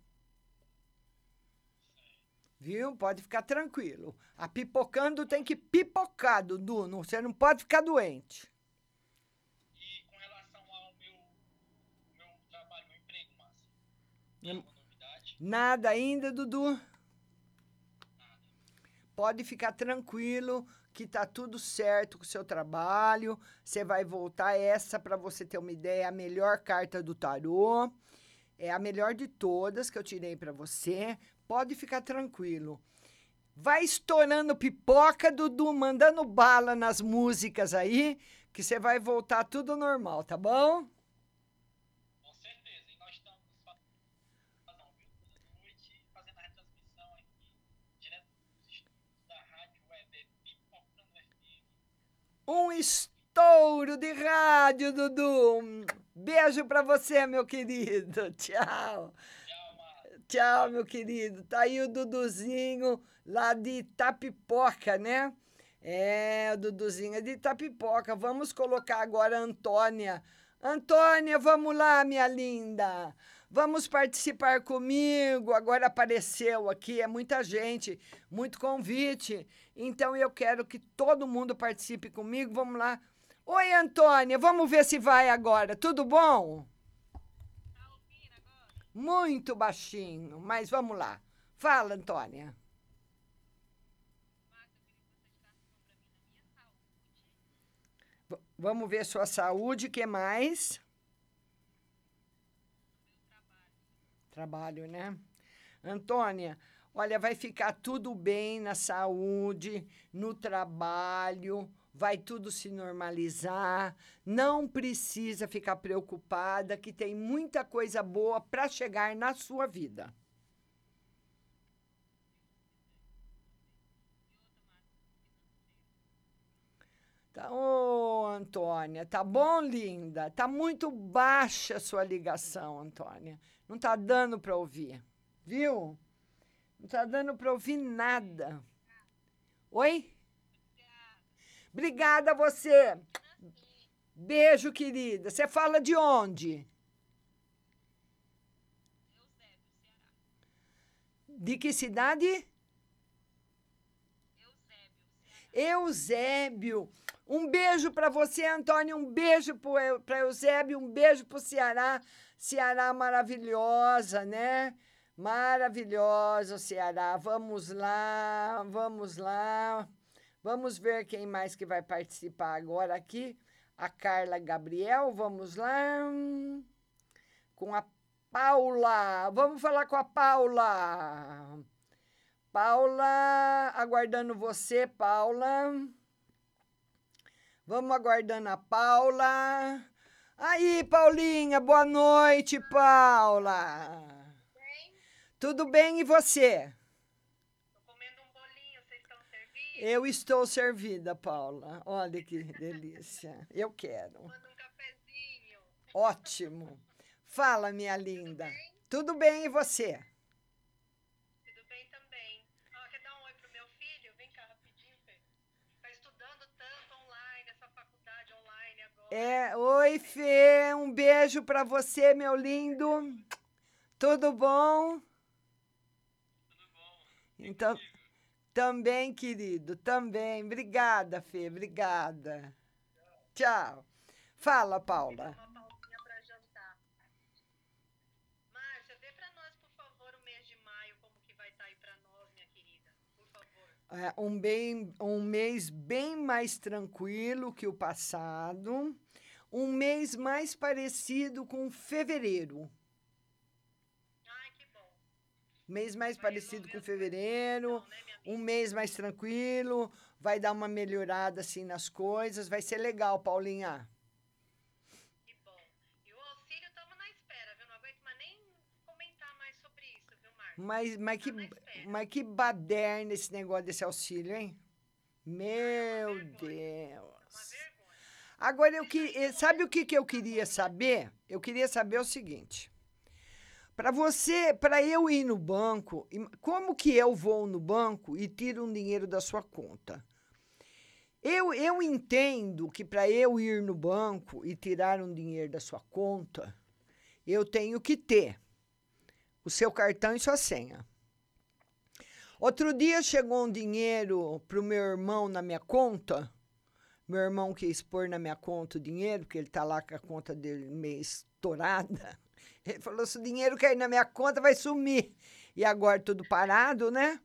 Speaker 7: Viu? Pode ficar tranquilo. A pipocando tem que pipocar, Dudu. Não, você não pode ficar doente.
Speaker 11: E com relação ao meu, meu trabalho, meu emprego, Márcia, tem
Speaker 7: Hum.
Speaker 11: novidade?
Speaker 7: Nada ainda, Dudu? Pode ficar tranquilo que tá tudo certo com o seu trabalho. Você vai voltar essa para você ter uma ideia, é a melhor carta do tarô. É a melhor de todas que eu tirei para você. Pode ficar tranquilo. Vai estourando pipoca, Dudu, mandando bala nas músicas aí, que você vai voltar tudo normal, tá bom?
Speaker 11: Com certeza. E nós estamos fazendo ao vivo toda noite, fazendo a retransmissão aqui, direto dos estúdios da Rádio Web Pipocando FM.
Speaker 7: Um estouro de rádio, Dudu. Beijo pra você, meu querido. Tchau. Tchau, meu querido. Tá aí o Duduzinho lá de Itapipoca, né? É, o Duduzinho é de Itapipoca. Vamos colocar agora a Antônia. Antônia, vamos lá, minha linda. Vamos participar comigo. Agora apareceu aqui, é muita gente, muito convite. Então eu quero que todo mundo participe comigo. Vamos lá. Oi, Antônia, vamos ver se vai agora. Tudo bom? Muito baixinho, mas vamos lá. Fala, Antônia. Vamos ver sua saúde, que mais? Trabalho, né? Antônia, olha, vai ficar tudo bem na saúde, no trabalho, vai tudo se normalizar. Não precisa ficar preocupada, que tem muita coisa boa para chegar na sua vida. Tá, ô, Antônia, tá bom, linda? Tá muito baixa a sua ligação, Antônia. Não tá dando para ouvir, viu? Não tá dando para ouvir nada. Oi? Obrigada a você. Beijo, querida. Você fala de onde? De que cidade? Eusébio. Um beijo para você, Antônio. Um beijo para Eusébio. Um beijo para o Ceará. Ceará maravilhosa, né? Maravilhosa, Ceará. Vamos lá, vamos lá. Vamos ver quem mais que vai participar agora aqui. A Carla Gabriel, vamos lá. Com a Paula. Vamos falar com a Paula. Paula, aguardando você, Paula. Vamos aguardando a Paula. Aí, Paulinha, boa noite, Paula. Tudo bem e você? Eu estou servida, Paula. Olha que delícia. Eu quero. Ótimo. Fala, minha linda. Tudo bem e você? É, oi, Fê, um beijo para você, meu lindo. Tudo bom? Tudo bom. Então, também, querido, também. Obrigada, Fê, obrigada. Tchau. Tchau. Fala, Paula. um, bem, um mês bem mais tranquilo que o passado. Um mês mais parecido com fevereiro.
Speaker 9: Ai, que bom.
Speaker 7: Mês mais parecido com fevereiro. Um mês mais tranquilo. Vai dar uma melhorada assim nas coisas. Vai ser legal, Paulinha.
Speaker 9: Que bom. E o auxílio estamos na espera, viu? Não aguento mais nem comentar mais sobre isso, viu, Márcia?
Speaker 7: Mas, mas, que, mas que baderna esse negócio desse auxílio, hein? Meu Deus. Agora, eu que, eh, sabe o que, que eu queria saber? Eu queria saber o seguinte. Para você, para eu ir no banco, como que eu vou no banco e tiro um dinheiro da sua conta? Eu, eu entendo que para eu ir no banco e tirar um dinheiro da sua conta, eu tenho que ter o seu cartão e sua senha. Outro dia chegou um dinheiro para o meu irmão na minha conta. Meu irmão quis pôr na minha conta o dinheiro, porque ele está lá com a conta dele meio estourada. Ele falou: se o dinheiro cair na minha conta, vai sumir. E agora tudo parado, né?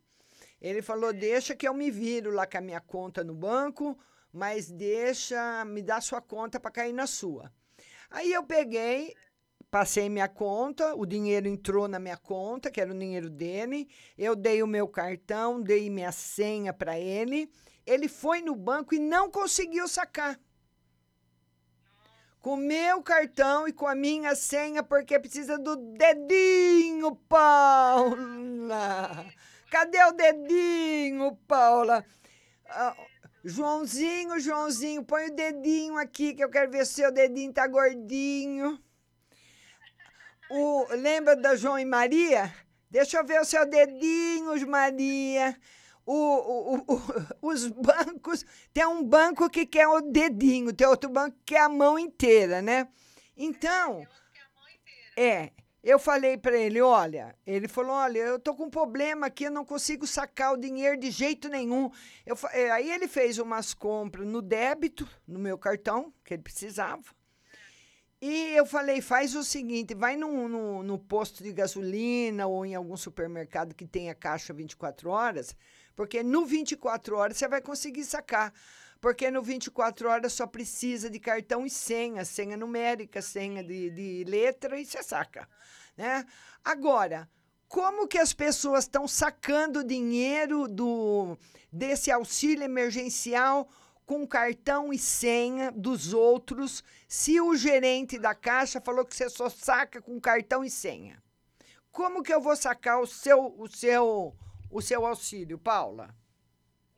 Speaker 7: Ele falou: deixa que eu me viro lá com a minha conta no banco, mas deixa, me dá sua conta para cair na sua. Aí eu peguei, passei minha conta, o dinheiro entrou na minha conta, que era o dinheiro dele. Eu dei o meu cartão, dei minha senha para ele. Ele foi no banco e não conseguiu sacar. Com meu cartão e com a minha senha, porque precisa do dedinho, Paula. Cadê o dedinho, Paula? Ah, Joãozinho, Joãozinho, põe o dedinho aqui, que eu quero ver se seu dedinho tá gordinho. O, lembra da João e Maria? Deixa eu ver o seu dedinho, Maria. O, o, o- os bancos, tem um banco que quer o dedinho, tem outro banco que quer a mão inteira, né? Então, é, eu falei para ele, olha, ele falou, olha, eu tô com um problema aqui, eu não consigo sacar o dinheiro de jeito nenhum. Eu, é, aí ele fez umas compras no débito, no meu cartão, que ele precisava. E eu falei, faz o seguinte, vai no, no, no posto de gasolina ou em algum supermercado que tenha caixa 24 horas, porque no 24 horas você vai conseguir sacar. Porque no 24 horas só precisa de cartão e senha, senha numérica, senha de, de letra e você saca. Né? Agora, como que as pessoas estão sacando dinheiro do desse auxílio emergencial com cartão e senha dos outros, se o gerente da caixa falou que você só saca com cartão e senha? Como que eu vou sacar o seu o seu o seu auxílio, Paula?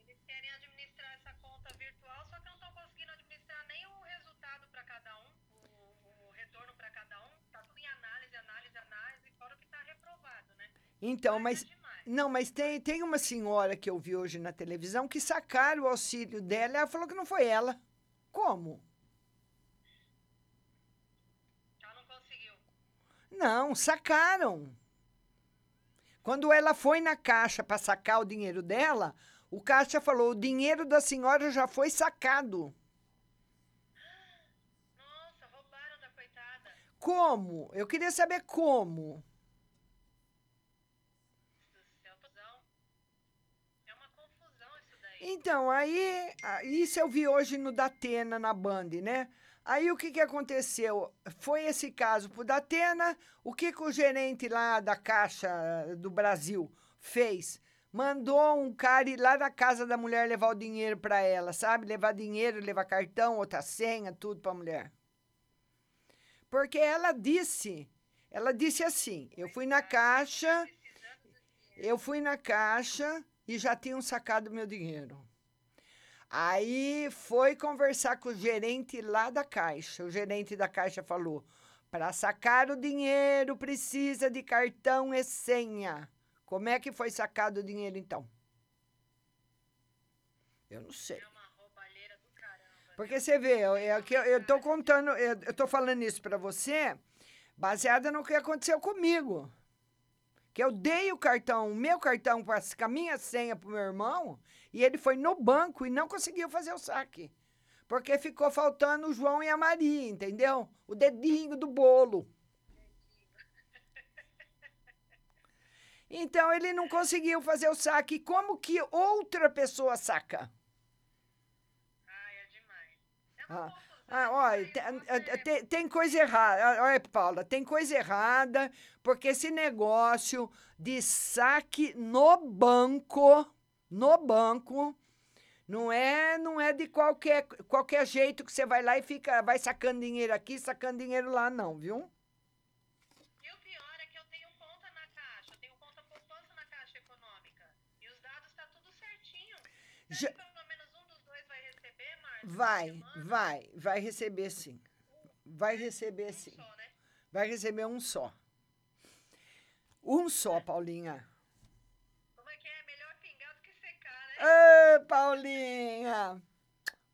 Speaker 9: Eles querem administrar essa conta virtual, só que não estou conseguindo administrar nem o resultado para cada um, o, o retorno para cada um. Tá tudo em análise, análise, análise, fora o que está reprovado, né?
Speaker 7: Então, mas não, mas tem, tem uma senhora que eu vi hoje na televisão que sacaram o auxílio dela, ela falou que não foi ela. Como?
Speaker 9: Ela não conseguiu.
Speaker 7: Não, sacaram. Quando ela foi na caixa para sacar o dinheiro dela, o caixa falou: o dinheiro da senhora já foi sacado.
Speaker 9: Nossa, roubaram da coitada.
Speaker 7: Como? Eu queria saber como.
Speaker 9: É uma confusão isso daí.
Speaker 7: Então, aí, ah, isso eu vi hoje no Datena, na Band, né? Aí o que, que aconteceu? Foi esse caso pro Datena, o que, que o gerente lá da Caixa do Brasil fez? Mandou um cara ir lá na casa da mulher levar o dinheiro para ela, sabe? Levar dinheiro, levar cartão, outra senha, tudo para a mulher. Porque ela disse, ela disse assim: eu fui na caixa, eu fui na caixa e já tinham sacado meu dinheiro. Aí foi conversar com o gerente lá da caixa. O gerente da caixa falou: para sacar o dinheiro precisa de cartão e senha. Como é que foi sacado o dinheiro então? Eu não sei. Porque você vê, eu, eu, eu, eu tô contando, eu, eu tô falando isso para você, baseada no que aconteceu comigo. Que eu dei o cartão, o meu cartão com a minha senha pro meu irmão, e ele foi no banco e não conseguiu fazer o saque. Porque ficou faltando o João e a Maria, entendeu? O dedinho do bolo. Então ele não conseguiu fazer o saque. Como que outra pessoa saca? Ah, ah, olha, tem, tem, tem, coisa errada. Olha, Paula, tem coisa errada, porque esse negócio de saque no banco, no banco, não é, não é de qualquer, qualquer jeito que você vai lá e fica, vai sacando dinheiro aqui, sacando dinheiro lá, não, viu?
Speaker 9: E o Vai,
Speaker 7: vai, vai receber sim. Vai receber sim.
Speaker 9: Né?
Speaker 7: Vai receber um só. Um só, Paulinha. Ô, Paulinha!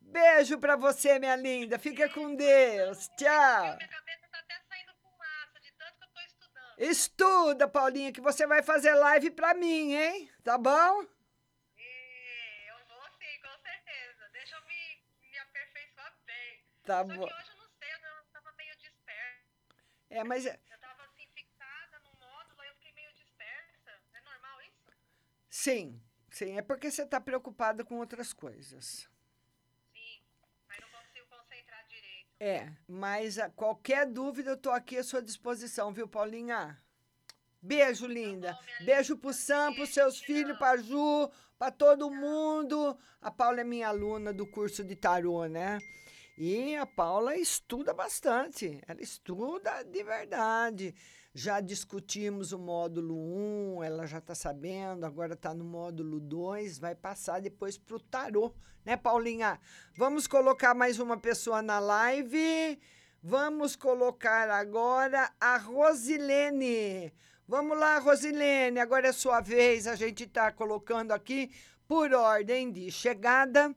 Speaker 7: Beijo pra você, minha linda. Fica com Deus. Tchau.
Speaker 9: Minha cabeça tá até saindo fumaça de tanto que eu tô estudando.
Speaker 7: Estuda, Paulinha, que você vai fazer live pra mim, hein? Tá bom?
Speaker 9: E eu vou sim, com certeza. Deixa eu me, me aperfeiçoar bem.
Speaker 7: Tá
Speaker 9: Só
Speaker 7: bom.
Speaker 9: que hoje eu não sei, eu tava meio dispersa.
Speaker 7: É, mas.
Speaker 9: Eu tava assim, fixada num módulo, aí eu fiquei meio dispersa. É normal isso?
Speaker 7: Sim. Sim, é porque você está preocupada com outras coisas.
Speaker 9: Sim, aí não consigo concentrar direito.
Speaker 7: É, mas a, qualquer dúvida eu tô aqui à sua disposição, viu, Paulinha? Beijo, linda.
Speaker 9: Tá bom,
Speaker 7: Beijo
Speaker 9: linda.
Speaker 7: pro Sam, pros seus filhos, pra Ju, pra todo mundo. A Paula é minha aluna do curso de tarô, né? E a Paula estuda bastante. Ela estuda de verdade. Já discutimos o módulo 1, ela já está sabendo, agora está no módulo 2, vai passar depois para o tarô, né, Paulinha? Vamos colocar mais uma pessoa na live. Vamos colocar agora a Rosilene. Vamos lá, Rosilene, agora é sua vez. A gente está colocando aqui por ordem de chegada.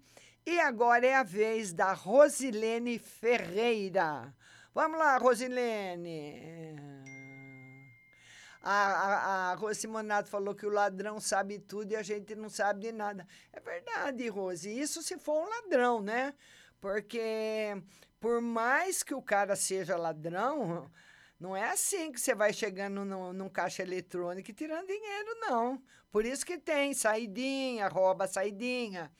Speaker 7: E agora é a vez da Rosilene Ferreira. Vamos lá, Rosilene. A, a, a Rose Simonato falou que o ladrão sabe tudo e a gente não sabe de nada. É verdade, Rose. Isso se for um ladrão, né? Porque por mais que o cara seja ladrão, não é assim que você vai chegando no, num caixa eletrônico e tirando dinheiro, não. Por isso que tem saidinha, rouba saidinha.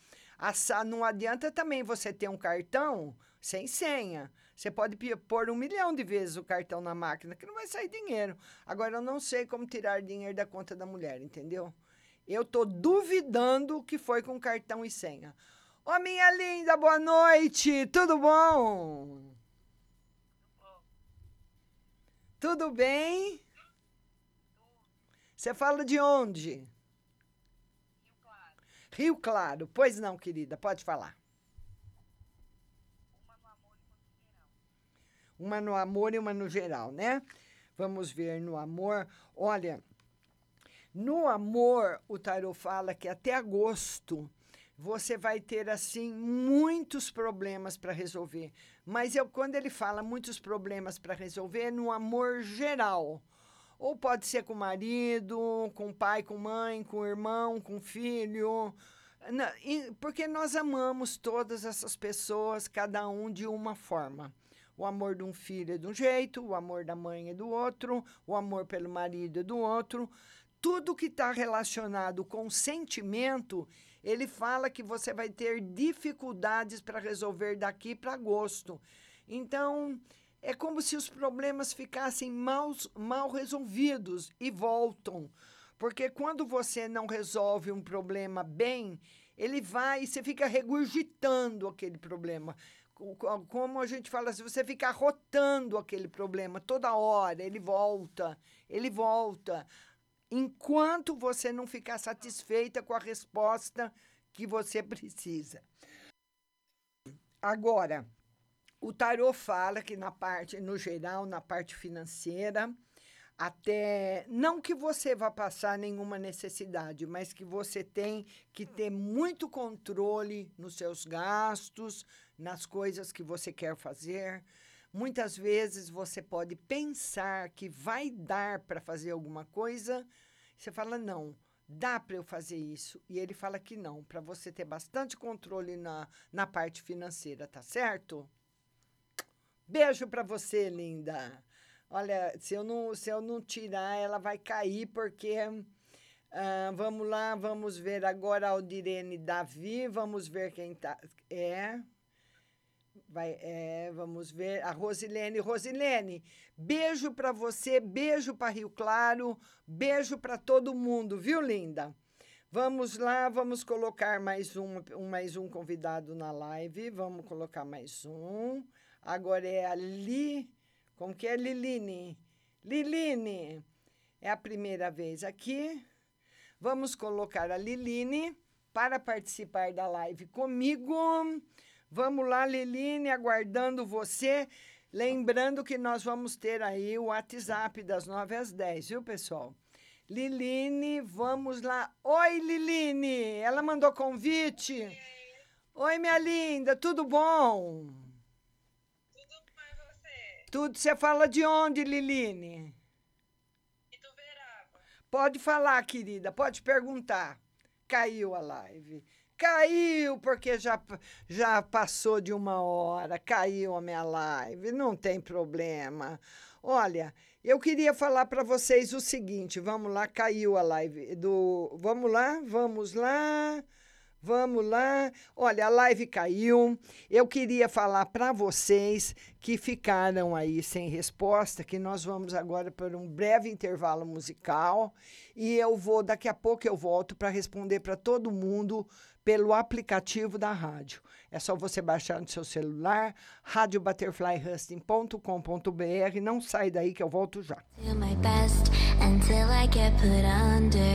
Speaker 7: Não adianta também você ter um cartão sem senha. Você pode pôr um milhão de vezes o cartão na máquina, que não vai sair dinheiro. Agora, eu não sei como tirar dinheiro da conta da mulher, entendeu? Eu tô duvidando que foi com cartão e senha. Ô, oh, minha linda, boa noite! Tudo bom? Tudo bem? Você fala de onde?
Speaker 9: Rio Claro.
Speaker 7: Pois não, querida, pode falar. Uma no amor e uma no geral, né? Vamos ver no amor. Olha, no amor, o tarot fala que até agosto você vai ter assim muitos problemas para resolver. Mas eu, quando ele fala muitos problemas para resolver, é no amor geral. Ou pode ser com o marido, com o pai, com mãe, com o irmão, com o filho. Porque nós amamos todas essas pessoas, cada um de uma forma. O amor de um filho é de um jeito, o amor da mãe é do outro, o amor pelo marido é do outro. Tudo que está relacionado com sentimento, ele fala que você vai ter dificuldades para resolver daqui para agosto. Então, é como se os problemas ficassem mal, mal resolvidos e voltam. Porque quando você não resolve um problema bem, ele vai e você fica regurgitando aquele problema como a gente fala, se você ficar rotando aquele problema toda hora, ele volta, ele volta. Enquanto você não ficar satisfeita com a resposta que você precisa. Agora, o tarot fala que na parte, no geral, na parte financeira, até não que você vá passar nenhuma necessidade, mas que você tem que ter muito controle nos seus gastos, nas coisas que você quer fazer. Muitas vezes você pode pensar que vai dar para fazer alguma coisa Você fala, não, dá para eu fazer isso? E ele fala que não, para você ter bastante controle na, na parte financeira, tá certo? Beijo para você, linda. Olha, se eu não, se eu não tirar, ela vai cair, porque. ah, vamos lá, vamos ver agora Aldirene Davi, vamos ver quem tá. É. Vai, é, vamos ver a Rosilene. Rosilene, beijo para você, beijo para Rio Claro, beijo para todo mundo, viu, linda? Vamos lá, vamos colocar mais um- mais um convidado na live. Vamos colocar mais um. Agora é a Li. Como que é Liline? Liline, é a primeira vez aqui. Vamos colocar a Liline para participar da live comigo. Vamos lá, Liline, aguardando você. Lembrando que nós vamos ter aí o WhatsApp das 9 às 10, viu, pessoal? Liline, vamos lá. Oi, Liline, ela mandou convite. Oi, minha linda, tudo bom? Tudo você? Fala de onde, Liline? Pode falar, querida, pode perguntar. Caiu a live. Caiu porque já, já passou de uma hora, caiu a minha live, não tem problema. Olha, eu queria falar para vocês o seguinte, vamos lá, caiu a live do, vamos lá, vamos lá. Vamos lá. Olha, a live caiu. Eu queria falar para vocês que ficaram aí sem resposta, que nós vamos agora para um breve intervalo musical e eu vou daqui a pouco eu volto para responder para todo mundo pelo aplicativo da rádio. É só você baixar no seu celular, radiobutterflyhusting.com.br. Não sai daí que eu volto já.
Speaker 12: do my best until I get put under.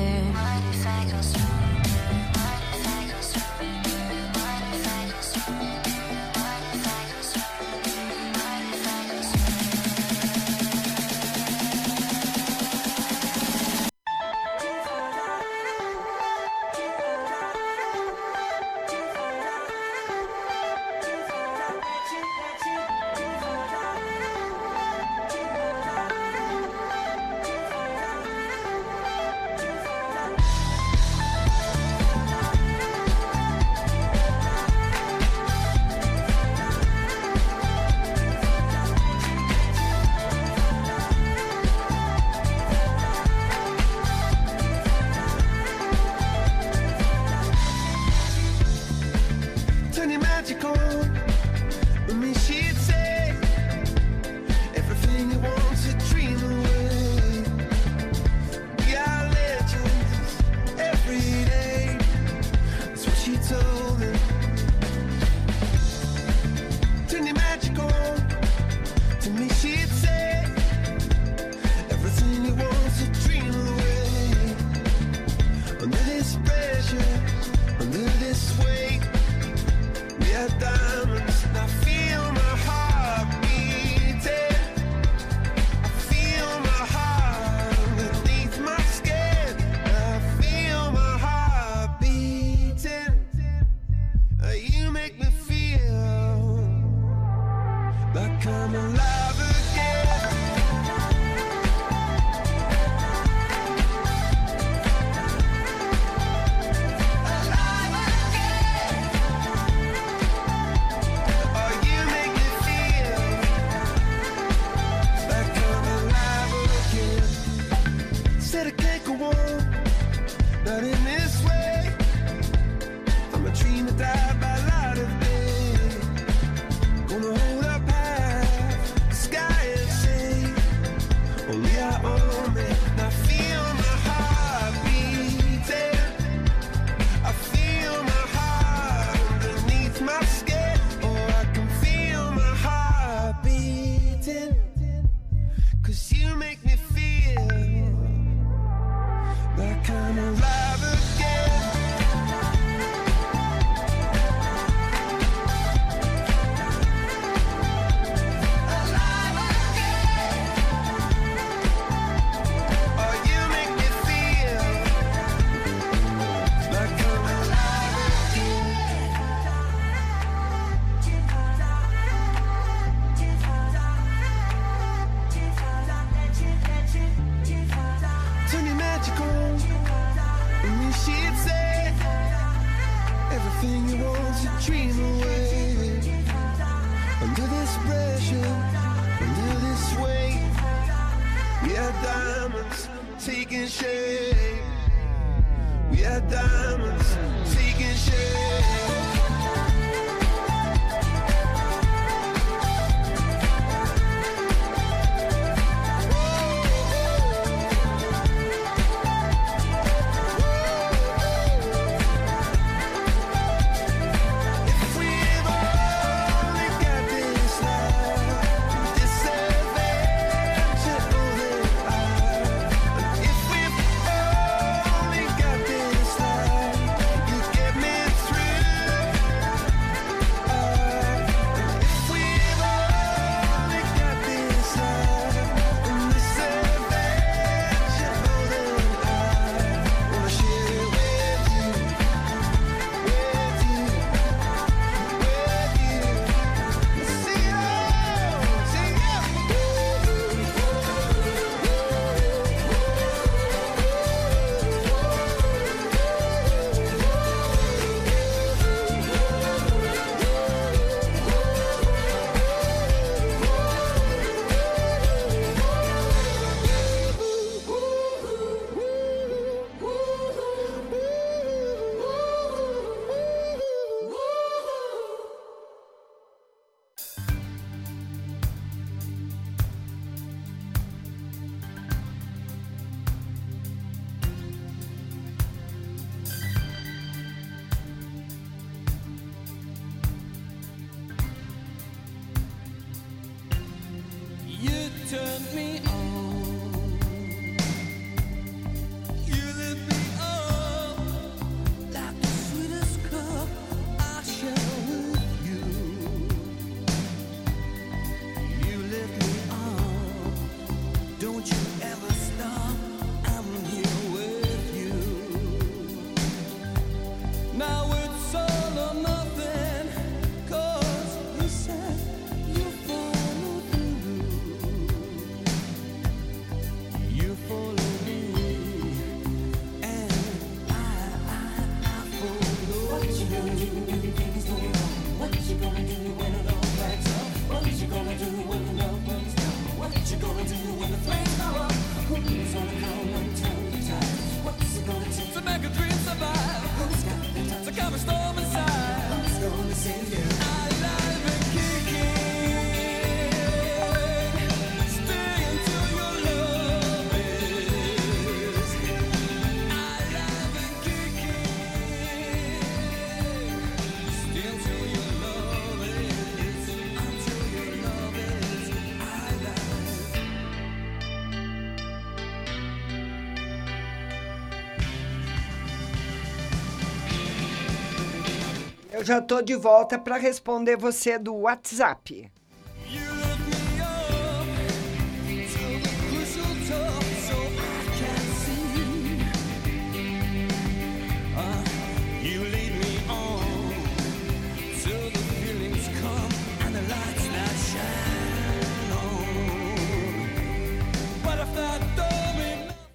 Speaker 7: já tô de volta para responder você do WhatsApp.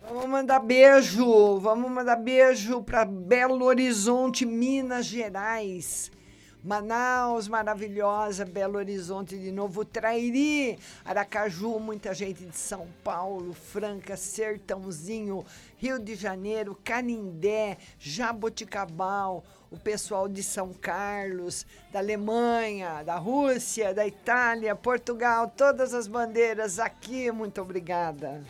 Speaker 7: Vamos mandar beijo, vamos mandar beijo para Belo Horizonte, Minas Gerais. Manaus, maravilhosa, Belo Horizonte de novo, Trairi, Aracaju, muita gente de São Paulo, Franca, Sertãozinho, Rio de Janeiro, Canindé, Jaboticabal, o pessoal de São Carlos, da Alemanha, da Rússia, da Itália, Portugal, todas as bandeiras aqui, muito obrigada.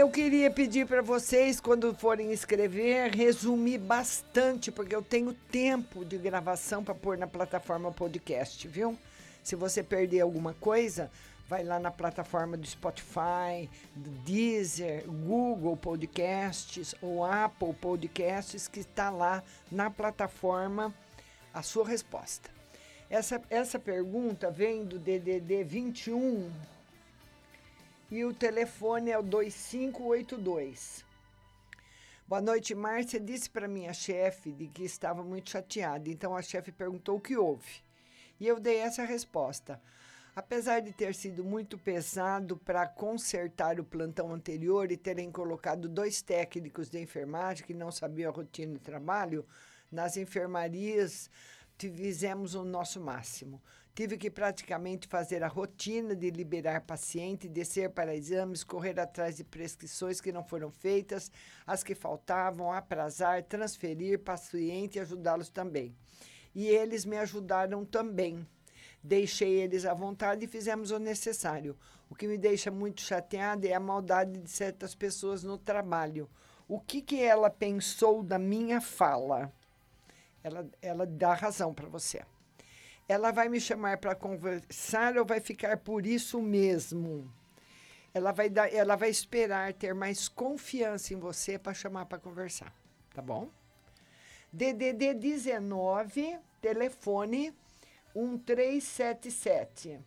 Speaker 7: eu queria pedir para vocês, quando forem escrever, resumir bastante, porque eu tenho tempo de gravação para pôr na plataforma podcast, viu? Se você perder alguma coisa, vai lá na plataforma do Spotify, do Deezer, Google Podcasts ou Apple Podcasts, que está lá na plataforma a sua resposta. Essa, essa pergunta vem do DDD 21 e o telefone é o 2582. Boa noite, Márcia. Disse para minha chefe de que estava muito chateada, então a chefe perguntou o que houve. E eu dei essa resposta. Apesar de ter sido muito pesado para consertar o plantão anterior e terem colocado dois técnicos de enfermagem que não sabiam a rotina de trabalho, nas enfermarias fizemos o nosso máximo. Tive que praticamente fazer a rotina de liberar paciente, descer para exames, correr atrás de prescrições que não foram feitas, as que faltavam, aprazar, transferir paciente e ajudá-los também. E eles me ajudaram também. Deixei eles à vontade e fizemos o necessário. O que me deixa muito chateada é a maldade de certas pessoas no trabalho. O que, que ela pensou da minha fala? Ela, ela dá razão para você. Ela vai me chamar para conversar ou vai ficar por isso mesmo? Ela vai, dar, ela vai esperar ter mais confiança em você para chamar para conversar, tá bom? DDD 19, telefone 1377.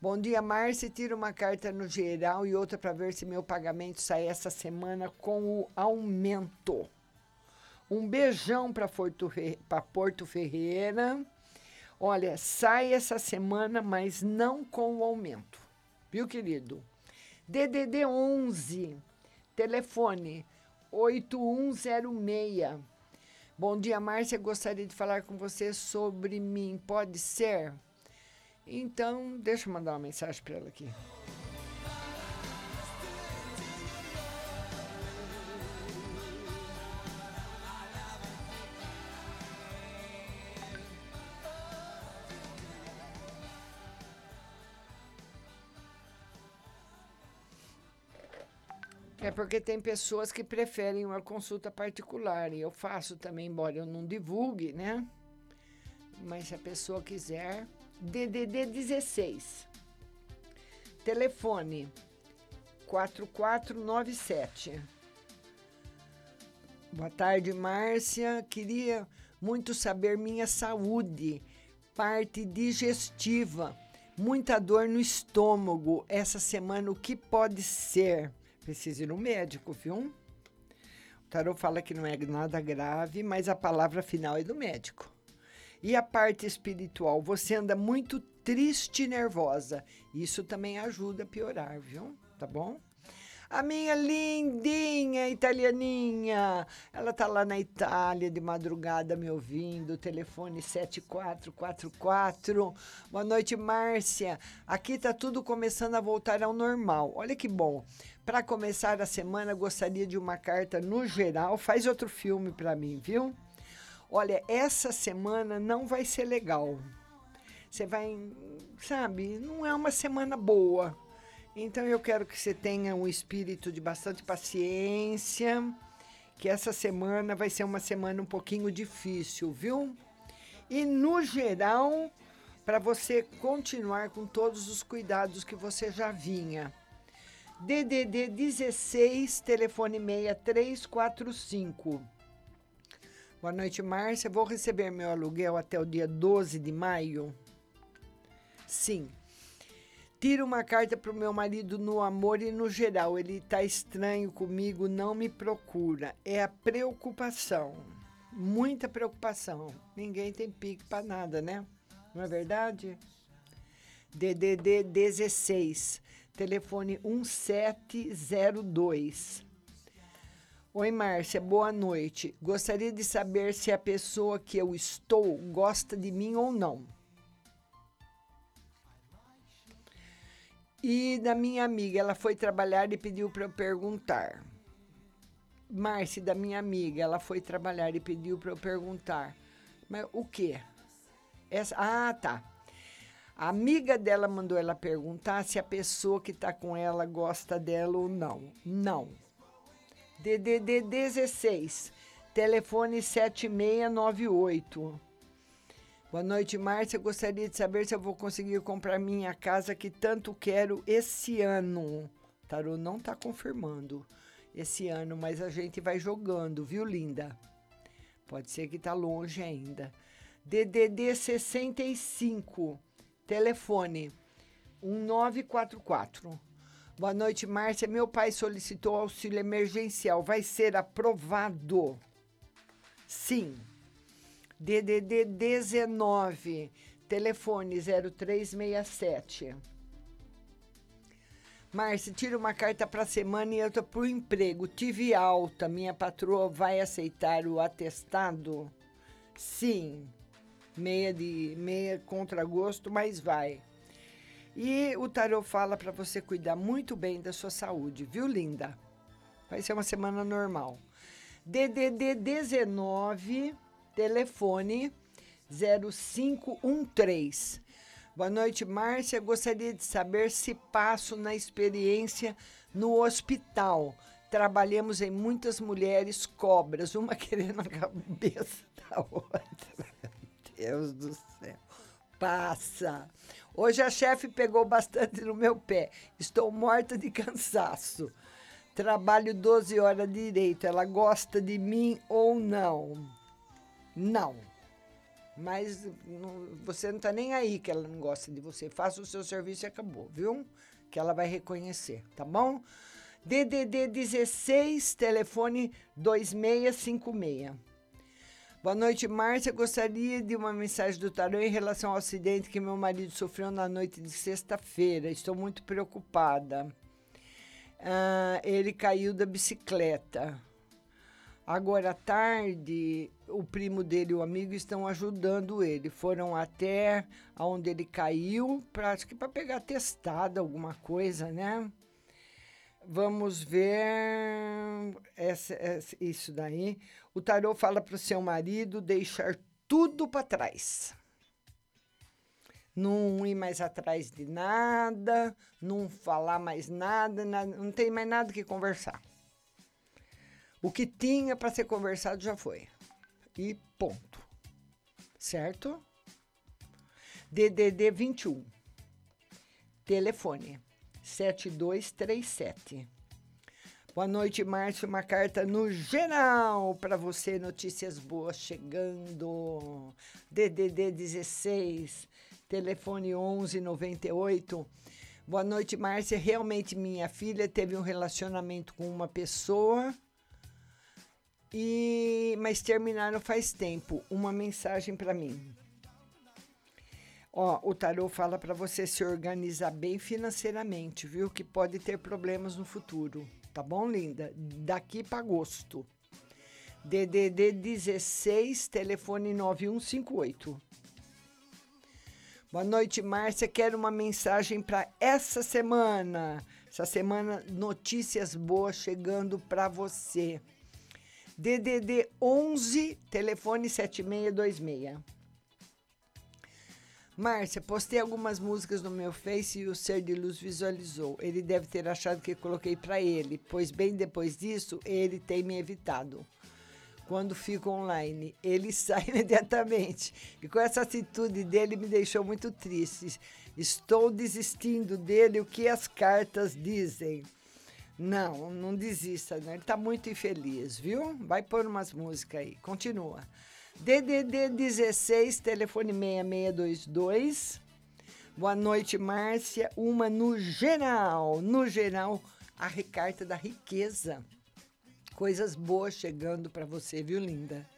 Speaker 7: Bom dia, Márcia. Tira uma carta no geral e outra para ver se meu pagamento sai essa semana com o aumento. Um beijão para Porto, Ferreira. Olha, sai essa semana, mas não com o aumento. Viu, querido? DDD 11, telefone 8106. Bom dia, Márcia. Gostaria de falar com você sobre mim. Pode ser? Então, deixa eu mandar uma mensagem para ela aqui. É porque tem pessoas que preferem uma consulta particular. E eu faço também, embora eu não divulgue, né? Mas se a pessoa quiser, DDD 16. Telefone 4497. Boa tarde, Márcia. Queria muito saber minha saúde, parte digestiva, muita dor no estômago. Essa semana, o que pode ser? Precisa ir no médico, viu? O tarô fala que não é nada grave, mas a palavra final é do médico. E a parte espiritual, você anda muito triste e nervosa. Isso também ajuda a piorar, viu? Tá bom? A minha lindinha italianinha, ela tá lá na Itália de madrugada me ouvindo, telefone 7444. Boa noite, Márcia. Aqui tá tudo começando a voltar ao normal. Olha que bom. Para começar a semana, gostaria de uma carta no geral. Faz outro filme para mim, viu? Olha, essa semana não vai ser legal. Você vai, sabe, não é uma semana boa. Então eu quero que você tenha um espírito de bastante paciência, que essa semana vai ser uma semana um pouquinho difícil, viu? E no geral, para você continuar com todos os cuidados que você já vinha. DDD 16, telefone 6345. Boa noite, Márcia. Vou receber meu aluguel até o dia 12 de maio? Sim. Tira uma carta para o meu marido no amor e no geral. Ele está estranho comigo, não me procura. É a preocupação. Muita preocupação. Ninguém tem pique para nada, né? Não é verdade? DDD 16, telefone 1702. Oi, Márcia, boa noite. Gostaria de saber se a pessoa que eu estou gosta de mim ou não. E da minha amiga, ela foi trabalhar e pediu para eu perguntar. Márcia, da minha amiga, ela foi trabalhar e pediu para eu perguntar. Mas o quê? Essa, ah, tá. A amiga dela mandou ela perguntar se a pessoa que está com ela gosta dela ou não. Não. DDD 16, telefone 7698. Boa noite, Márcia. Gostaria de saber se eu vou conseguir comprar minha casa que tanto quero esse ano. Tarô não está confirmando esse ano, mas a gente vai jogando, viu, linda? Pode ser que tá longe ainda. DDD 65, telefone 1944. Boa noite, Márcia. Meu pai solicitou auxílio emergencial. Vai ser aprovado? Sim. DDD 19, telefone 0367. Márcia, tira uma carta para semana e outra para o emprego. Tive alta, minha patroa vai aceitar o atestado? Sim. Meia de meia contra gosto, mas vai. E o tarô fala para você cuidar muito bem da sua saúde, viu, linda? Vai ser uma semana normal. DDD 19, telefone 0513. Boa noite, Márcia. Gostaria de saber se passo na experiência no hospital. Trabalhamos em muitas mulheres cobras, uma querendo a cabeça da outra. Deus do céu. Passa. Hoje a chefe pegou bastante no meu pé. Estou morta de cansaço. Trabalho 12 horas direito. Ela gosta de mim ou não? Não. Mas não- você não está nem aí que ela não gosta de você. Faça o seu serviço e acabou, viu? Que ela vai reconhecer, tá bom? DDD 16, telefone 2656. Boa noite, Márcia. Gostaria de uma mensagem do tarô em relação ao acidente que meu marido sofreu na noite de sexta-feira. Estou muito preocupada. Ah, ele caiu da bicicleta. Agora à tarde, o primo dele e o amigo estão ajudando ele. Foram até onde ele caiu, pra, acho que para pegar testada, alguma coisa, né? Vamos ver essa- essa- isso daí. O tarô fala para o seu marido deixar tudo para trás. Não ir mais atrás de nada, não falar mais nada, nada não tem mais nada que conversar. O que tinha para ser conversado já foi. E ponto. Certo? DDD 21. Telefone 7237. Boa noite, Márcio. Uma carta no geral para você. Notícias boas chegando. DDD 16. Telefone 1198. Boa noite, Márcia. Realmente, minha filha teve um relacionamento com uma pessoa e mas terminaram faz tempo. Uma mensagem para mim. Ó, o tarô fala para você se organizar bem financeiramente, viu? Que pode ter problemas no futuro. Tá bom, linda? Daqui para agosto. DDD 16, telefone 9158. Boa noite, Márcia. Quero uma mensagem para essa semana. Essa semana, notícias boas chegando para você. DDD 11, telefone 7626. Márcia, postei algumas músicas no meu Face e o Ser de Luz visualizou. Ele deve ter achado que coloquei para ele, pois bem depois disso ele tem me evitado. Quando fico online, ele sai imediatamente. E com essa atitude dele me deixou muito triste. Estou desistindo dele, o que as cartas dizem? Não, não desista, né? Ele tá muito infeliz, viu? Vai pôr umas músicas aí. Continua. DDD 16, telefone 6622. Boa noite, Márcia. Uma no geral. No geral, a recarta da riqueza. Coisas boas chegando para você, viu, linda?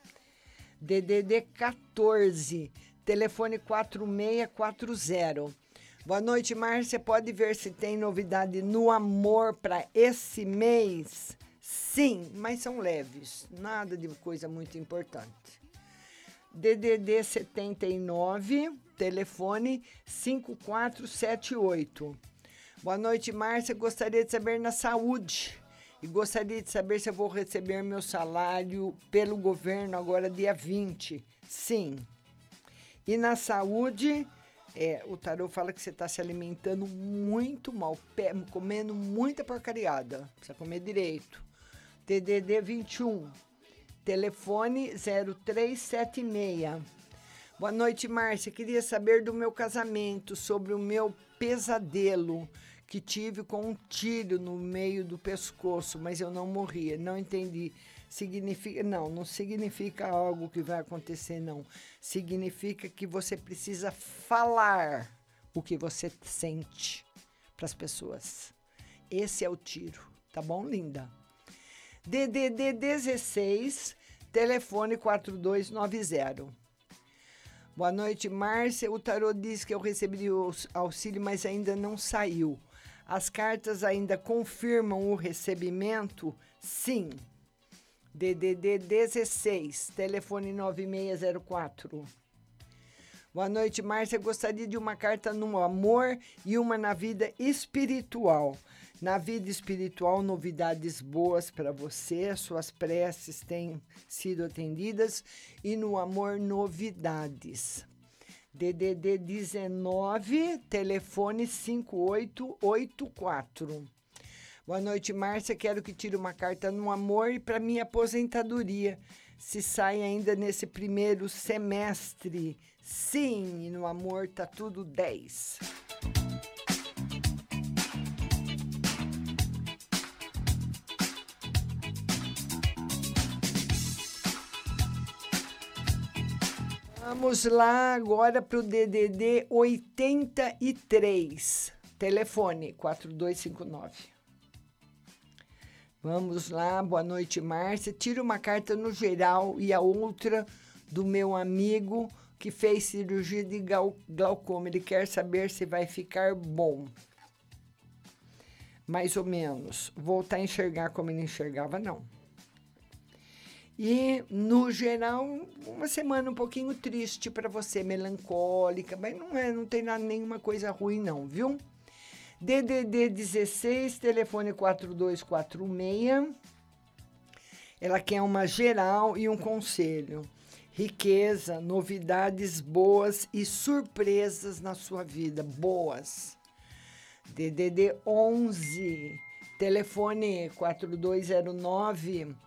Speaker 7: DDD 14, telefone 4640. Boa noite, Márcia. Pode ver se tem novidade no amor para esse mês? Sim, mas são leves, nada de coisa muito importante. DDD 79, telefone 5478. Boa noite, Márcia. Gostaria de saber na saúde e gostaria de saber se eu vou receber meu salário pelo governo agora dia 20. Sim. E na saúde, é, o tarô fala que você está se alimentando muito mal, comendo muita porcariada. Precisa comer direito. TDD 21, telefone 0376. Boa noite, Márcia. Queria saber do meu casamento, sobre o meu pesadelo que tive com um tiro no meio do pescoço, mas eu não morria. Não entendi. Significa não, não significa algo que vai acontecer não. Significa que você precisa falar o que você sente para as pessoas. Esse é o tiro, tá bom, linda? DDD 16, telefone 4290. Boa noite, Márcia. O tarô diz que eu recebi o auxílio, mas ainda não saiu. As cartas ainda confirmam o recebimento? Sim. DDD 16, telefone 9604. Boa noite, Márcia. Gostaria de uma carta no amor e uma na vida espiritual. Na vida espiritual, novidades boas para você, suas preces têm sido atendidas e no amor, novidades. DDD 19, telefone 5884. Boa noite, Márcia. Quero que tire uma carta no amor e para minha aposentadoria. Se sai ainda nesse primeiro semestre. Sim, e no amor tá tudo 10. Vamos lá agora para o DDD 83, telefone 4259. Vamos lá, boa noite, Márcia. Tira uma carta no geral e a outra do meu amigo que fez cirurgia de glau- glaucoma. Ele quer saber se vai ficar bom. Mais ou menos. Voltar a enxergar como ele enxergava, não. E, no geral, uma semana um pouquinho triste para você, melancólica, mas não é, não tem nada, nenhuma coisa ruim não, viu? DDD 16, telefone 4246. Ela quer uma geral e um conselho. Riqueza, novidades boas e surpresas na sua vida, boas. DDD 11, telefone 4209.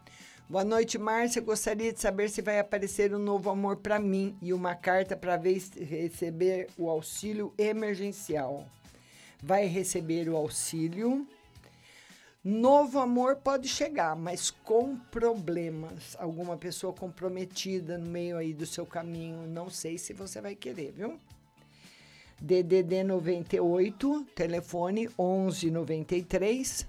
Speaker 7: Boa noite, Márcia. Gostaria de saber se vai aparecer um novo amor para mim e uma carta para receber o auxílio emergencial. Vai receber o auxílio. Novo amor pode chegar, mas com problemas. Alguma pessoa comprometida no meio aí do seu caminho. Não sei se você vai querer, viu? DDD 98, telefone 1193.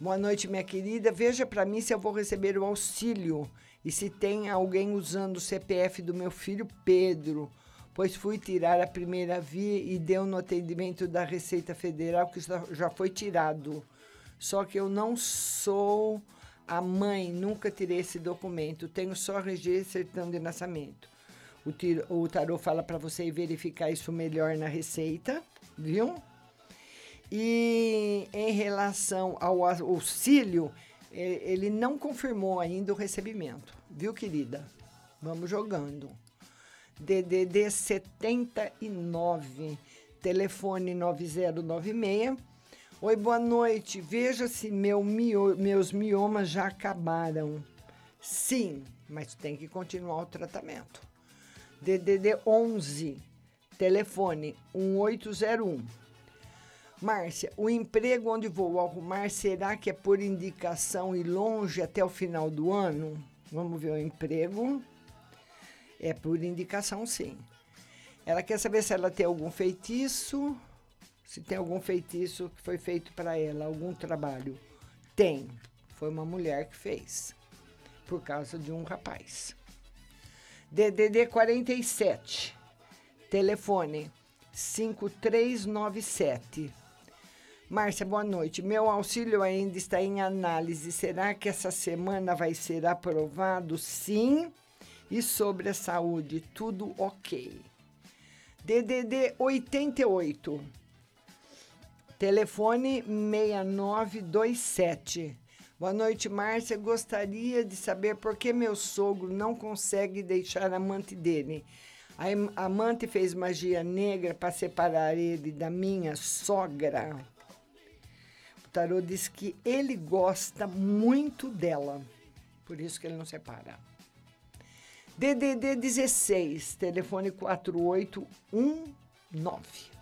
Speaker 7: Boa noite, minha querida. Veja para mim se eu vou receber o auxílio e se tem alguém usando o CPF do meu filho Pedro, pois fui tirar a primeira via e deu no atendimento da Receita Federal que já- foi tirado. Só que eu não sou a mãe, nunca tirei esse documento. Tenho só registro e certidão de nascimento. O, tiro- o tarô fala para você verificar isso melhor na Receita, viu? E em relação ao au- auxílio, ele não confirmou ainda o recebimento, viu, querida? Vamos jogando. DDD 79, telefone 9096. Oi, boa noite. Veja se meu mio- meus miomas já acabaram. Sim, mas tem que continuar o tratamento. DDD 11, telefone 1801. Márcia, o emprego onde vou arrumar, será que é por indicação e longe até o final do ano? Vamos ver o emprego. É por indicação, sim. Ela quer saber se ela tem algum feitiço, se tem algum feitiço que foi feito para ela, algum trabalho. Tem. Foi uma mulher que fez, por causa de um rapaz. DDD 47, telefone 5397. Márcia, boa noite. Meu auxílio ainda está em análise. Será que essa semana vai ser aprovado? Sim. E sobre a saúde, tudo ok. DDD 88. Telefone 6927. Boa noite, Márcia. Gostaria de saber por que meu sogro não consegue deixar a amante dele. A am- amante fez magia negra para separar ele da minha sogra. Tarô diz que ele gosta muito dela. Por isso que ele não separa. DDD 16, telefone 4819.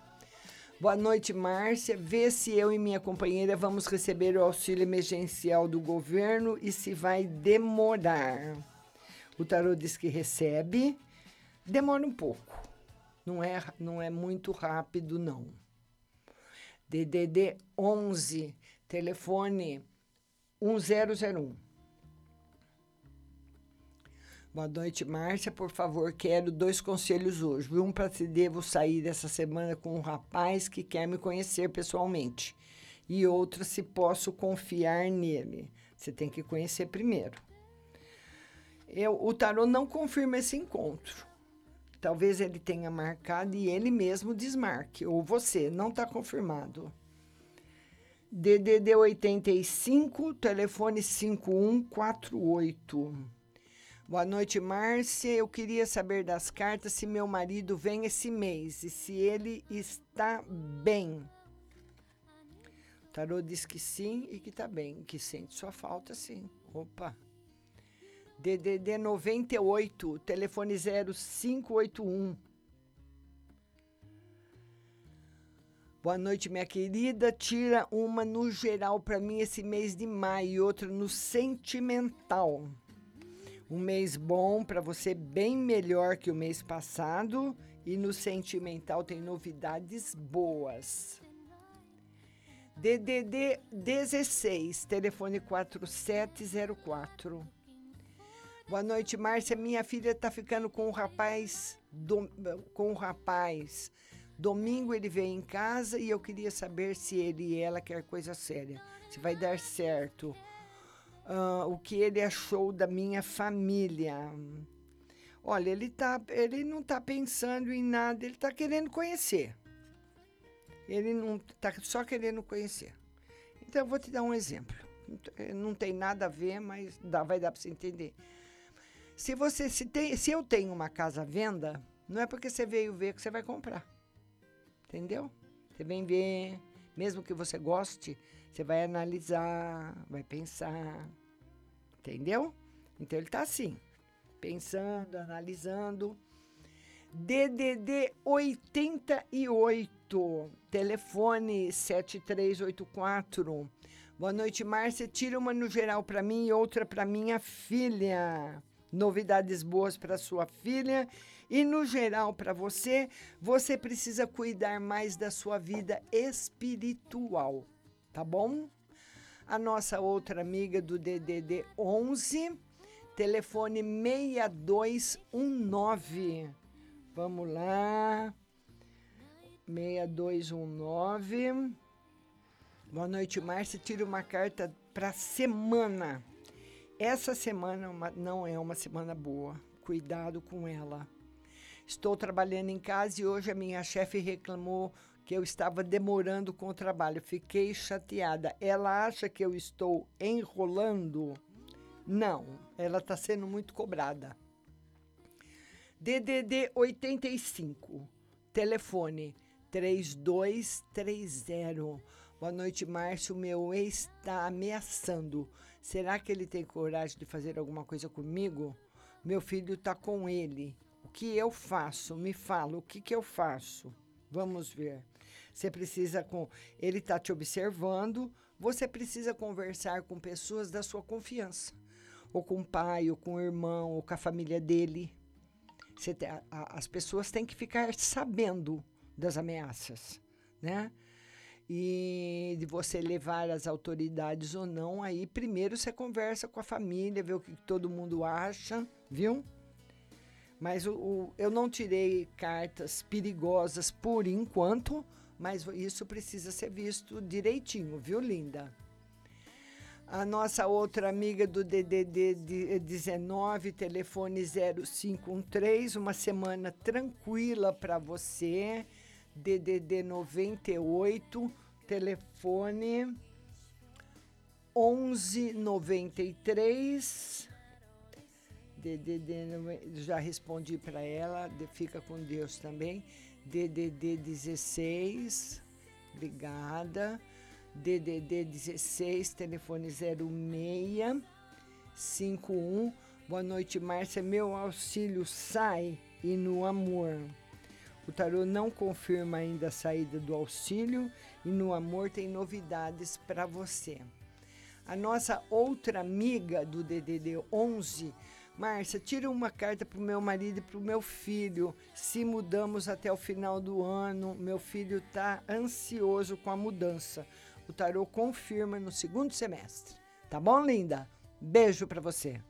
Speaker 7: Boa noite, Márcia. Vê se eu e minha companheira vamos receber o auxílio emergencial do governo e se vai demorar. O tarô diz que recebe. Demora um pouco. Não é, não é muito rápido, não. DDD 11, telefone 1001. Boa noite, Márcia. Por favor, quero dois conselhos hoje. Um para se devo sair dessa semana com um rapaz que quer me conhecer pessoalmente. E outro se posso confiar nele. Você tem que conhecer primeiro. Eu, o tarô não confirma esse encontro. Talvez ele tenha marcado e ele mesmo desmarque. Ou você, não está confirmado. DDD 85, telefone 5148. Boa noite, Márcia. Eu queria saber das cartas se meu marido vem esse mês e se ele está bem. O tarô diz que sim e que está bem, que sente sua falta, sim. Opa. DDD 98, telefone 0581. Boa noite, minha querida. Tira uma no geral para mim esse mês de maio e outra no sentimental. Um mês bom para você, bem melhor que o mês passado. E no sentimental tem novidades boas. DDD 16, telefone 4704. Boa noite, Márcia. Minha filha está ficando com um rapaz. dom- com um rapaz. Domingo ele vem em casa e eu queria saber se ele e ela quer coisa séria. Se vai dar certo. Ah, o que ele achou da minha família. Olha, ele, tá, ele não está pensando em nada, ele está querendo conhecer. Ele não está só querendo conhecer. Então, eu vou te dar um exemplo. Não tem nada a ver, mas dá, vai dar para você entender. Se, você, se, tem, se eu tenho uma casa à venda, não é porque você veio ver que você vai comprar. Entendeu? Você vem ver, mesmo que você goste, você vai analisar, vai pensar. Entendeu? Então ele tá assim, pensando, analisando. DDD 88, telefone 7384. Boa noite, Márcia. Tira uma no geral para mim e outra para minha filha. Novidades boas para sua filha e no geral para você, você precisa cuidar mais da sua vida espiritual, tá bom? A nossa outra amiga do DDD 11, telefone 6219. Vamos lá. 6219. Boa noite, Márcia. Tira uma carta para semana. Essa semana uma- não é uma semana boa. Cuidado com ela. Estou trabalhando em casa e hoje a minha chefe reclamou que eu estava demorando com o trabalho. Fiquei chateada. Ela acha que eu estou enrolando? Não, ela está sendo muito cobrada. DDD 85, telefone 3230. Boa noite, Márcio. Meu ex está ameaçando. Será que ele tem coragem de fazer alguma coisa comigo? Meu filho está com ele. O que eu faço? Me fala, o que, que eu faço? Vamos ver. Você precisa com. Ele está te observando. Você precisa conversar com pessoas da sua confiança. Ou com o pai, ou com o irmão, ou com a família dele. A- as pessoas têm que ficar sabendo das ameaças, né? E de você levar as autoridades ou não, aí primeiro você conversa com a família, vê o que todo mundo acha, viu? Mas o, o- eu não tirei cartas perigosas por enquanto, mas isso precisa ser visto direitinho, viu, linda? A nossa outra amiga do DDD de- 19, telefone 0513, uma semana tranquila para você. DDD 98, telefone 1193. DDD, nove- já respondi para ela, fica com Deus também. DDD 16, obrigada. DDD 16, telefone 06 51. Boa noite, Márcia. Meu auxílio sai e no amor. O tarô não confirma ainda a saída do auxílio e no amor tem novidades para você. A nossa outra amiga do DDD 11, Márcia, tira uma carta para o meu marido e para o meu filho. Se mudamos até o final do ano, meu filho está ansioso com a mudança. O tarô confirma no segundo semestre. Tá bom, linda? Beijo para você.